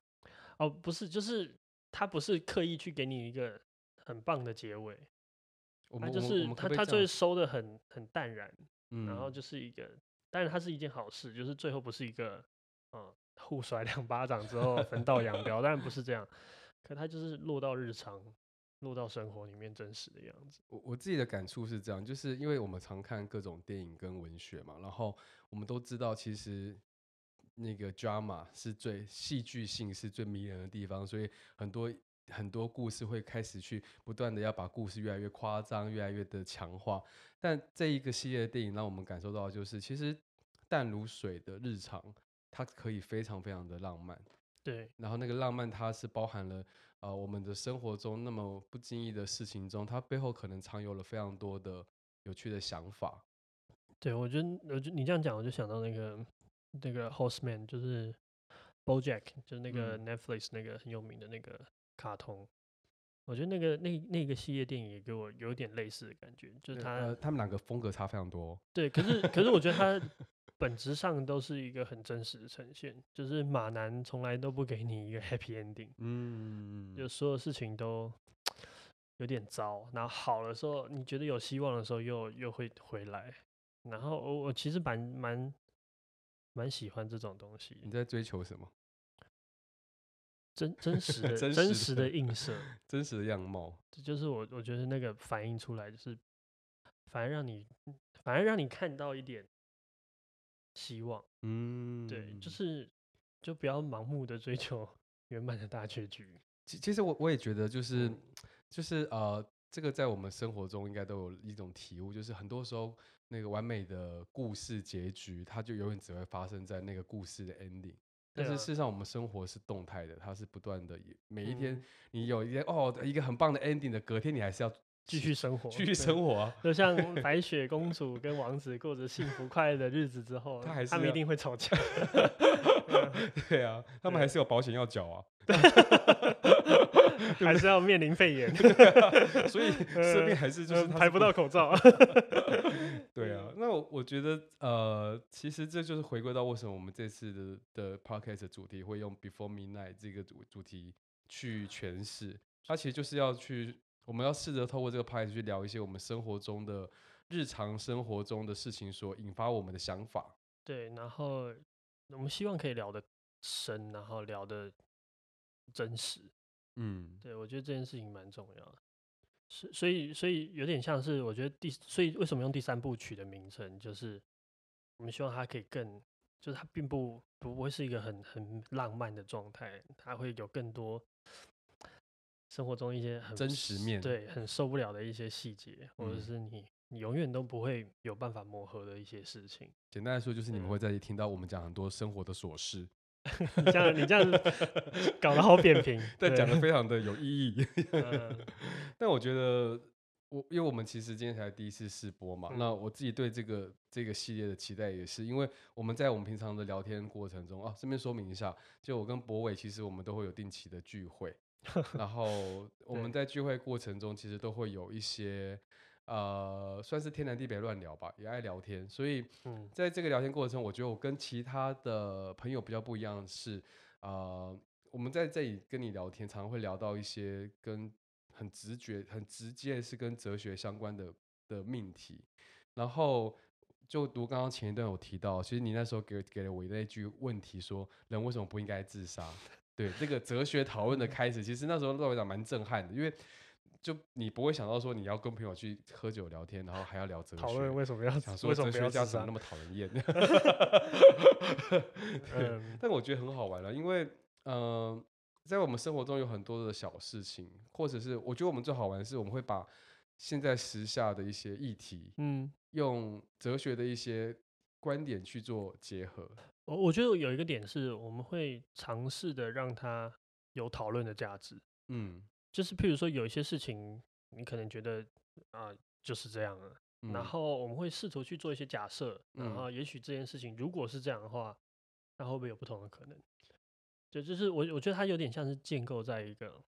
哦，不是，就是他不是刻意去给你一个很棒的结尾，他就是他他最后收的很很淡然，嗯，然后就是一个，但是他是一件好事，就是最后不是一个，嗯，互甩两巴掌之后分道扬镳，当然不是这样，可他就是落到日常，落到生活里面真实的样子。我我自己的感触是这样，就是因为我们常看各种电影跟文学嘛，然后我们都知道其实。那个 drama 是最戏剧性是最迷人的地方，所以很多很多故事会开始去不断的要把故事越来越夸张，越来越的强化。但这一个系列的电影让我们感受到，就是其实淡如水的日常，它可以非常非常的浪漫。对，然后那个浪漫它是包含了呃我们的生活中那么不经意的事情中，它背后可能藏有了非常多的有趣的想法。对，我觉得我觉得你这样讲，我就想到那个。那个 Horseman 就是 BoJack，就是那个 Netflix 那个很有名的那个卡通。嗯、我觉得那个那那个系列电影也给我有点类似的感觉，就是他、呃、他们两个风格差非常多。对，可是可是我觉得他本质上都是一个很真实的呈现，就是马男从来都不给你一个 happy ending，嗯，就所有事情都有点糟，然后好的时候你觉得有希望的时候又又会回来，然后我我其实蛮蛮。蛮喜欢这种东西。你在追求什么？真真实的 真实的映射，真实的样貌。这就是我我觉得那个反映出来，就是反而让你反而让你看到一点希望。嗯，对，就是就不要盲目的追求 圆满的大结局。其其实我我也觉得，就是、嗯、就是呃，这个在我们生活中应该都有一种体悟，就是很多时候那个完美的故事结局，它就永远只会发生在那个故事的 ending。但是事实上，我们生活是动态的，它是不断的，每一天你有一天哦一个很棒的 ending 的，隔天你还是要。继续生活，继续生活啊！就像白雪公主跟王子过着幸福快乐的日子之后，他还是他们一定会吵架。对啊，他们还是有保险要缴啊，还是要面临肺炎，所以生病还是就是排不到口罩。对啊，那我我觉得呃，其实这就是回归到为什么我们这次的的 podcast 主题会用 Before Midnight 这个主主题去诠释，它其实就是要去。我们要试着透过这个拍子去聊一些我们生活中的日常生活中的事情，所引发我们的想法。对，然后我们希望可以聊得深，然后聊得真实。嗯，对，我觉得这件事情蛮重要的。所所以所以有点像是我觉得第，所以为什么用第三部曲的名称，就是我们希望它可以更，就是它并不不会是一个很很浪漫的状态，它会有更多。生活中一些很真实面对很受不了的一些细节，嗯、或者是你你永远都不会有办法磨合的一些事情。简单来说，就是你们会在听到我们讲很多生活的琐事。你这样你这样 搞得好扁平，但讲的非常的有意义。嗯、但我觉得我因为我们其实今天才第一次试播嘛，嗯、那我自己对这个这个系列的期待也是，因为我们在我们平常的聊天过程中啊，顺便说明一下，就我跟博伟其实我们都会有定期的聚会。然后我们在聚会过程中，其实都会有一些呃，算是天南地北乱聊吧，也爱聊天。所以，在这个聊天过程中，我觉得我跟其他的朋友比较不一样的是，呃，我们在这里跟你聊天，常常会聊到一些跟很直觉、很直接是跟哲学相关的的命题。然后，就读刚刚前一段有提到，其实你那时候给给了我那句问题，说人为什么不应该自杀？对这个哲学讨论的开始，其实那时候对我来讲蛮震撼的，因为就你不会想到说你要跟朋友去喝酒聊天，然后还要聊哲学，讨论为什么要想说 哲学家怎么那么讨人厌？但我觉得很好玩了，因为嗯、呃，在我们生活中有很多的小事情，或者是我觉得我们最好玩的是，我们会把现在时下的一些议题，嗯，用哲学的一些观点去做结合。我我觉得有一个点是，我们会尝试的让它有讨论的价值。嗯，就是譬如说有一些事情，你可能觉得啊、呃、就是这样了，嗯、然后我们会试图去做一些假设，然后也许这件事情如果是这样的话，那会不会有不同的可能？就就是我我觉得它有点像是建构在一个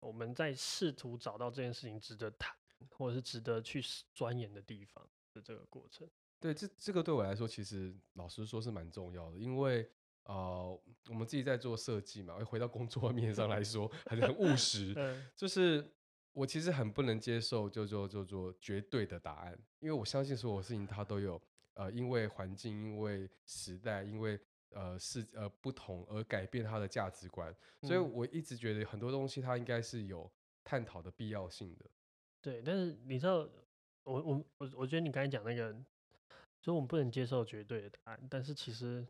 我们在试图找到这件事情值得谈或者是值得去钻研的地方的这个过程。对，这这个对我来说，其实老实说是蛮重要的，因为呃，我们自己在做设计嘛，回到工作面上来说，很很务实，就是我其实很不能接受就做就做绝对的答案，因为我相信所有事情它都有呃，因为环境、因为时代、因为呃是呃不同而改变它的价值观，所以我一直觉得很多东西它应该是有探讨的必要性的。对，但是你知道，我我我我觉得你刚才讲那个。所以，我们不能接受绝对的答案，但是其实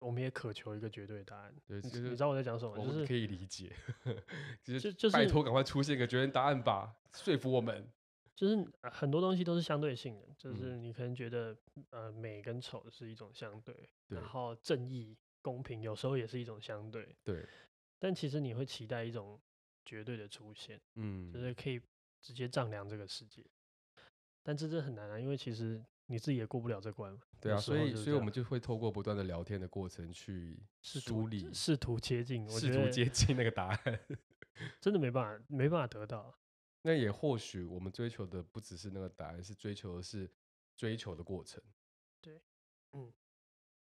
我们也渴求一个绝对的答案。对，你知道我在讲什么？就是可以理解，就是就拜托赶快出现一个绝对答案吧，说服我们。就是很多东西都是相对性的，就是你可能觉得呃美跟丑是一种相对，然后正义公平有时候也是一种相对。对，但其实你会期待一种绝对的出现，嗯，就是可以直接丈量这个世界，但这真很难啊，因为其实。你自己也过不了这关，对啊，所以所以我们就会透过不断的聊天的过程去梳理，试图接近，试图接近那个答案，真的没办法，没办法得到。那也或许我们追求的不只是那个答案，是追求的是追求的过程。对，嗯，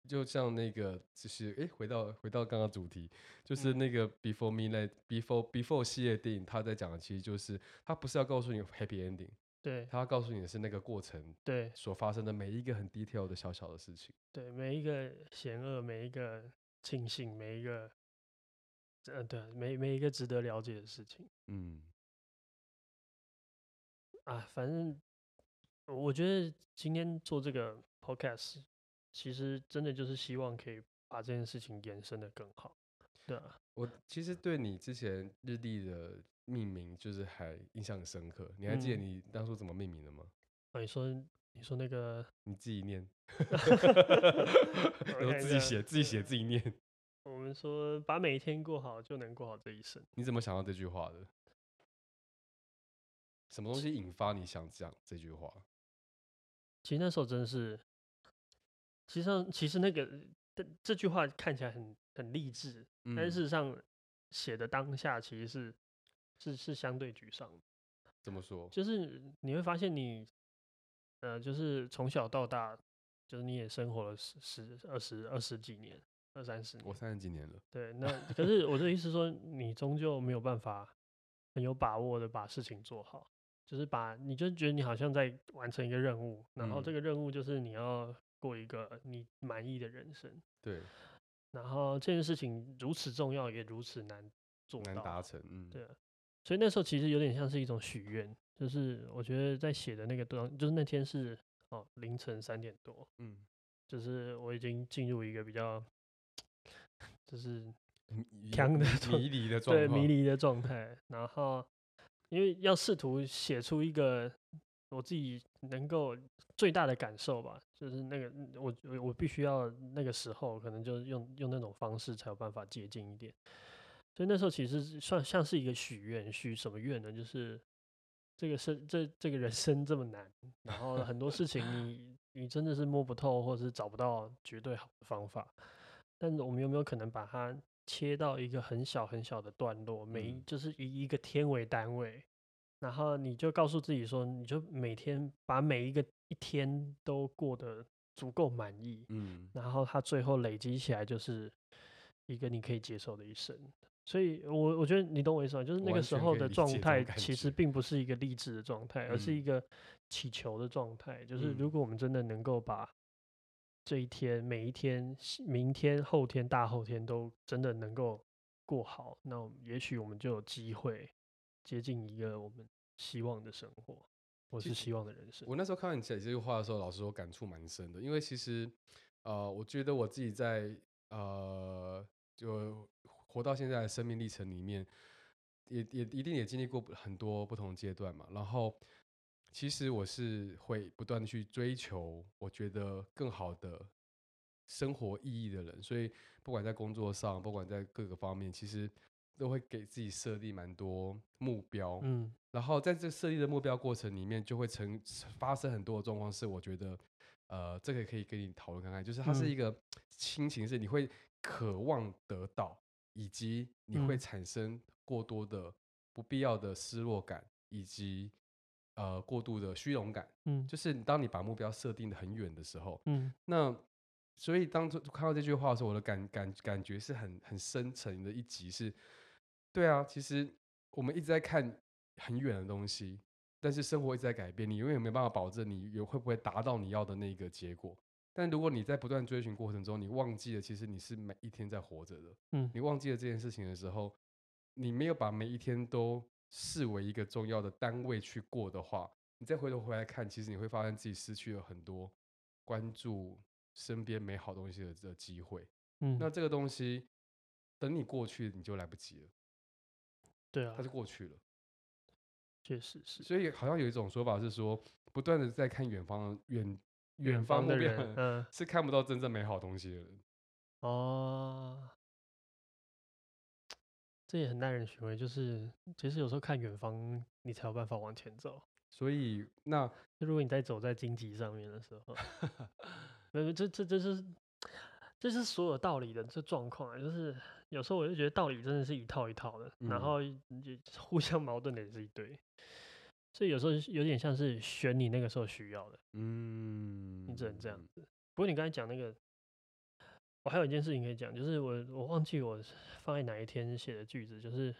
就像那个，就是哎、欸，回到回到刚刚主题，就是那个 Before Midnight Before Before 系列电影，他在讲的其实就是他不是要告诉你 Happy Ending。对，他要告诉你的是那个过程，对。所发生的每一个很 detail 的小小的事情，对每一个险恶，每一个庆幸，每一个，呃，对，每每一个值得了解的事情，嗯，啊，反正我觉得今天做这个 podcast，其实真的就是希望可以把这件事情延伸的更好。对啊，我其实对你之前日历的命名就是还印象很深刻。你还记得你当初怎么命名的吗？嗯、你说你说那个你自己念，然后自己写自己写自己念。我们说把每一天过好，就能过好这一生。你怎么想到这句话的？什么东西引发你想讲这句话？其实那时候真的是，其实上其实那个这这句话看起来很很励志，嗯、但事实上写的当下其实是是是相对沮丧的。怎么说？就是你会发现你，呃，就是从小到大，就是你也生活了十十二十二十几年，二三十年。我三十几年了。对，那可是我的意思说，你终究没有办法很有把握的把事情做好。就是把你就觉得你好像在完成一个任务，然后这个任务就是你要过一个你满意的人生。对。然后这件事情如此重要，也如此难做到，难达成。嗯。对。所以那时候其实有点像是一种许愿，就是我觉得在写的那个段，就是那天是哦凌晨三点多，嗯，就是我已经进入一个比较，就是强的迷离的状态，对迷离的状态，然后。因为要试图写出一个我自己能够最大的感受吧，就是那个我我我必须要那个时候可能就用用那种方式才有办法接近一点，所以那时候其实算像是一个许愿，许什么愿呢？就是这个生这这个人 生这么难，然后很多事情你你真的是摸不透，或者是找不到绝对好的方法，但我们有没有可能把它？切到一个很小很小的段落，每一就是以一个天为单位，然后你就告诉自己说，你就每天把每一个一天都过得足够满意，嗯，然后它最后累积起来就是一个你可以接受的一生。所以我我觉得你懂我意思吗？就是那个时候的状态其实并不是一个励志的状态，而是一个祈求的状态。就是如果我们真的能够把这一天，每一天，明天、后天、大后天都真的能够过好，那也许我们就有机会接近一个我们希望的生活，我是希望的人生。我那时候看到你写这句话的时候，老实说感触蛮深的，因为其实，呃，我觉得我自己在呃，就活到现在的生命历程里面，也也一定也经历过很多不同阶段嘛，然后。其实我是会不断的去追求我觉得更好的生活意义的人，所以不管在工作上，不管在各个方面，其实都会给自己设立蛮多目标。嗯，然后在这设立的目标过程里面，就会成发生很多的状况，是我觉得，呃，这个可以跟你讨论看看，就是它是一个亲情，是你会渴望得到，以及你会产生过多的不必要的失落感，以及。呃，过度的虚荣感，嗯，就是当你把目标设定的很远的时候，嗯，那所以当初看到这句话的时候，我的感感感觉是很很深沉的一集是，对啊，其实我们一直在看很远的东西，但是生活一直在改变，你永远没办法保证你有会不会达到你要的那个结果。但如果你在不断追寻过程中，你忘记了其实你是每一天在活着的，嗯，你忘记了这件事情的时候，你没有把每一天都。视为一个重要的单位去过的话，你再回头回来看，其实你会发现自己失去了很多关注身边美好东西的这个机会。嗯，那这个东西等你过去，你就来不及了。对啊，它就过去了。确实是。所以好像有一种说法是说，不断的在看远方，远远方的人，嗯，是看不到真正美好东西的人。哦。这也很耐人寻味，就是其实有时候看远方，你才有办法往前走。所以，那如果你在走在荆棘上面的时候，没有这这这是这是所有道理的这状况啊，就是有时候我就觉得道理真的是一套一套的，然后互相矛盾的也是一堆，所以有时候有点像是选你那个时候需要的，嗯，你只能这样子。不过你刚才讲那个。我还有一件事情可以讲，就是我我忘记我放在哪一天写的句子，就是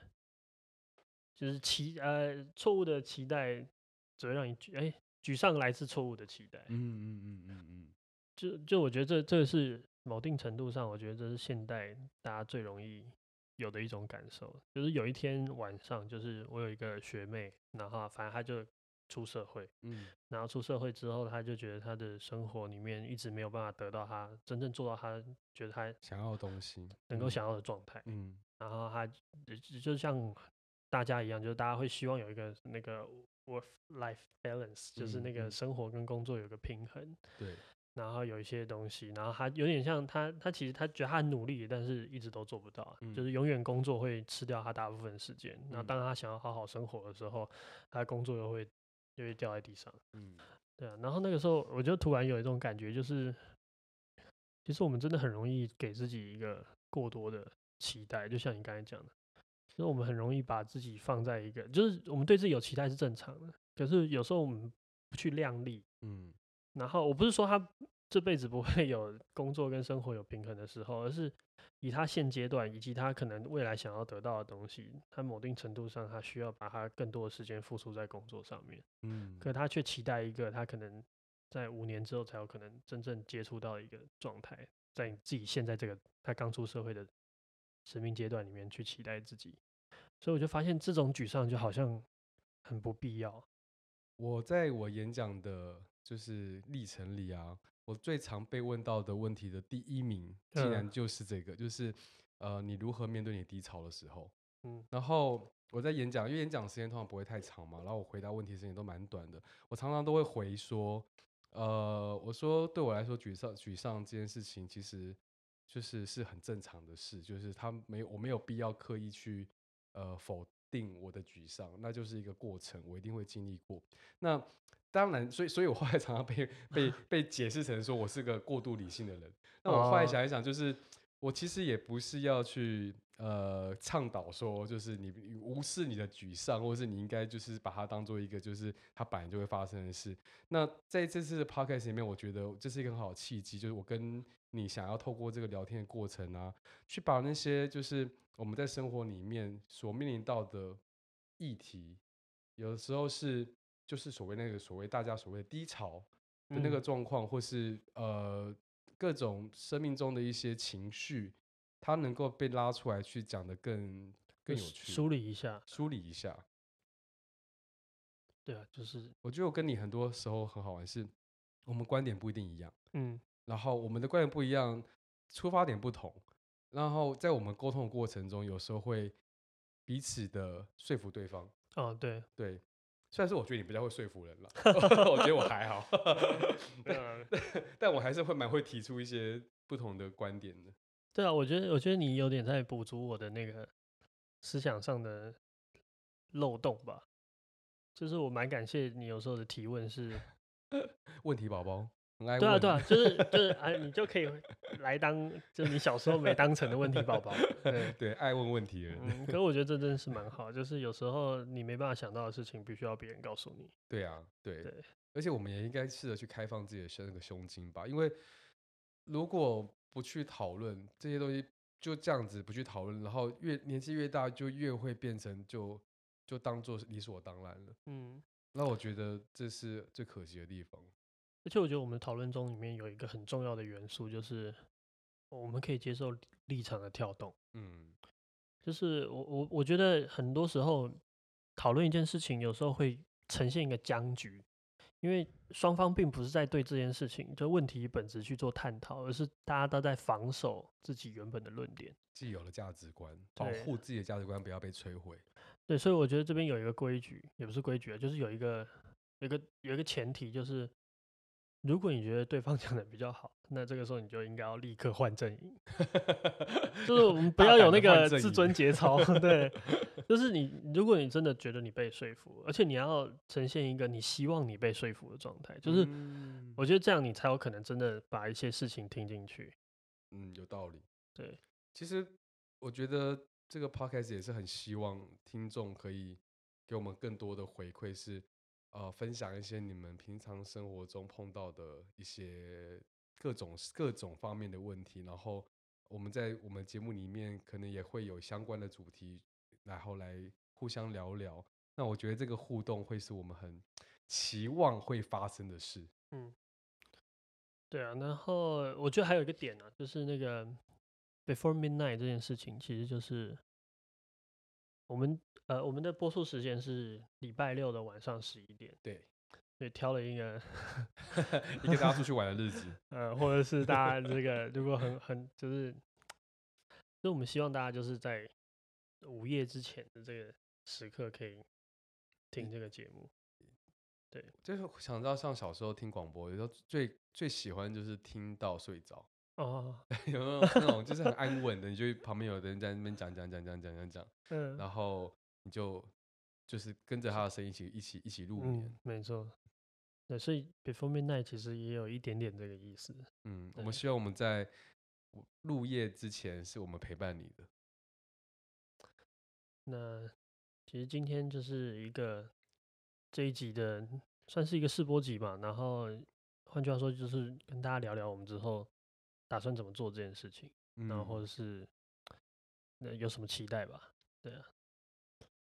就是期呃错误的期待只会让你哎沮丧来自错误的期待。嗯嗯嗯嗯嗯。就就我觉得这这是某定程度上，我觉得这是现代大家最容易有的一种感受。就是有一天晚上，就是我有一个学妹，然后反正她就出社会，嗯，然后出社会之后，她就觉得她的生活里面一直没有办法得到她真正做到她觉得她想要的东西，能够想要的状态，嗯，然后她就像大家一样，就是大家会希望有一个那个 work life balance，就是那个生活跟工作有个平衡，对。然后有一些东西，然后他有点像他，他其实他觉得他很努力，但是一直都做不到，嗯、就是永远工作会吃掉他大部分时间。那、嗯、当他想要好好生活的时候，他工作又会又会掉在地上。嗯，对啊。然后那个时候，我就突然有一种感觉，就是其实我们真的很容易给自己一个过多的期待，就像你刚才讲的，其实我们很容易把自己放在一个，就是我们对自己有期待是正常的，可是有时候我们不去量力，嗯。然后我不是说他这辈子不会有 工作跟生活有平衡的时候，而是以他现阶段以及他可能未来想要得到的东西，他某定程度上他需要把他更多的时间付出在工作上面。嗯，可他却期待一个他可能在五年之后才有可能真正接触到一个状态，在你自己现在这个他刚出社会的生命阶段里面去期待自己，所以我就发现这种沮丧就好像很不必要。我在我演讲的。就是历程里啊，我最常被问到的问题的第一名，竟然就是这个，嗯、就是呃，你如何面对你低潮的时候？嗯，然后我在演讲，因为演讲时间通常不会太长嘛，然后我回答问题时间都蛮短的，我常常都会回说，呃，我说对我来说，沮丧沮丧这件事情，其实就是是很正常的事，就是他没有我没有必要刻意去呃否定我的沮丧，那就是一个过程，我一定会经历过。那当然，所以，所以我后来常常被被 被解释成说我是个过度理性的人。那我后来想一想，就是我其实也不是要去呃倡导说，就是你无视你的沮丧，或者是你应该就是把它当做一个就是它本来就会发生的事。那在这次的 podcast 里面，我觉得这是一个很好的契机，就是我跟你想要透过这个聊天的过程啊，去把那些就是我们在生活里面所面临到的议题，有的时候是。就是所谓那个所谓大家所谓的低潮的那个状况，嗯、或是呃各种生命中的一些情绪，它能够被拉出来去讲的更更有趣，梳理一下，梳理一下。对啊，就是我觉得我跟你很多时候很好玩，是我们观点不一定一样，嗯，然后我们的观点不一样，出发点不同，然后在我们沟通的过程中，有时候会彼此的说服对方。哦，对对。虽然说我觉得你比较会说服人了，我觉得我还好，但 但我还是会蛮会提出一些不同的观点的。对啊，我觉得我觉得你有点在补足我的那个思想上的漏洞吧。就是我蛮感谢你有时候的提问是问题宝宝。对啊，对啊，就是就是啊，你就可以来当，就是你小时候没当成的问题宝宝。对 对，爱问问题的人。嗯，可是我觉得这真的是蛮好，就是有时候你没办法想到的事情，必须要别人告诉你。对啊，对对，而且我们也应该试着去开放自己的那个胸襟吧，因为如果不去讨论这些东西，就这样子不去讨论，然后越年纪越大，就越会变成就就当做理所当然了。嗯，那我觉得这是最可惜的地方。而且我觉得我们讨论中里面有一个很重要的元素，就是我们可以接受立场的跳动。嗯，就是我我我觉得很多时候讨论一件事情，有时候会呈现一个僵局，因为双方并不是在对这件事情就问题本质去做探讨，而是大家都在防守自己原本的论点，既有的价值观，保护自己的价值观不要被摧毁。对，所以我觉得这边有一个规矩，也不是规矩啊，就是有一个有一个有一个前提，就是。如果你觉得对方讲的比较好，那这个时候你就应该要立刻换阵营，就是我们不要有那个自尊节操，对，就是你，如果你真的觉得你被说服，而且你要呈现一个你希望你被说服的状态，就是我觉得这样你才有可能真的把一些事情听进去。嗯，有道理。对，其实我觉得这个 podcast 也是很希望听众可以给我们更多的回馈是。呃，分享一些你们平常生活中碰到的一些各种各种方面的问题，然后我们在我们节目里面可能也会有相关的主题，然后来互相聊聊。那我觉得这个互动会是我们很期望会发生的事。嗯，对啊。然后我觉得还有一个点呢、就是那个 before midnight 这件事情，其实就是我们呃，我们的播出时间是礼拜六的晚上十一点。对，所以挑了一个 一个大家出去玩的日子。呃，或者是大家这个如果很很就是，所以我们希望大家就是在午夜之前的这个时刻可以听这个节目。对，就是想到像小时候听广播，有时候最最喜欢就是听到睡着。哦，有没有那种就是很安稳的？你就旁边有的人在那边讲讲讲讲讲讲讲，嗯，然后你就就是跟着他的声音一起一起一起入眠。嗯，没错。对，所以 Before Midnight 其实也有一点点这个意思。嗯，我们希望我们在入夜之前是我们陪伴你的。那其实今天就是一个这一集的算是一个试播集嘛，然后换句话说就是跟大家聊聊我们之后。打算怎么做这件事情，然后或者是那有什么期待吧？对啊。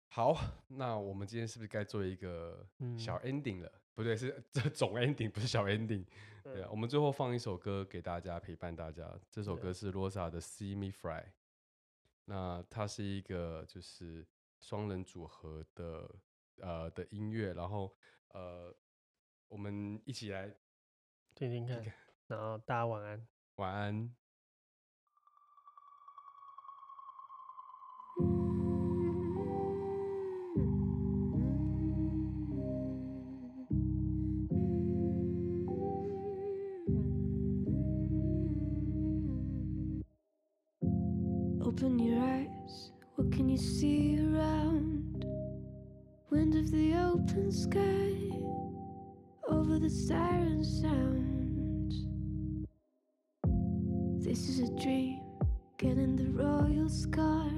好，那我们今天是不是该做一个小 ending 了？嗯、不对，是这总 ending，不是小 ending。对啊，我们最后放一首歌给大家陪伴大家。这首歌是 Rosa 的《See Me Fly》。那它是一个就是双人组合的呃的音乐，然后呃我们一起来听听看，然后大家晚安。晚安。Open your eyes, what can you see around? Wind of the open sky, over the siren sound. This is a dream, getting the royal scar.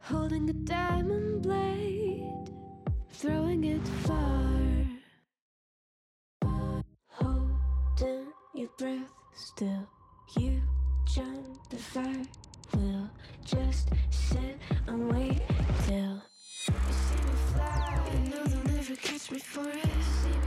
Holding a diamond blade, throwing it far. Holding your breath still, you jump the fire. We'll just sit and wait till you see me fly. You know they'll never catch me for it.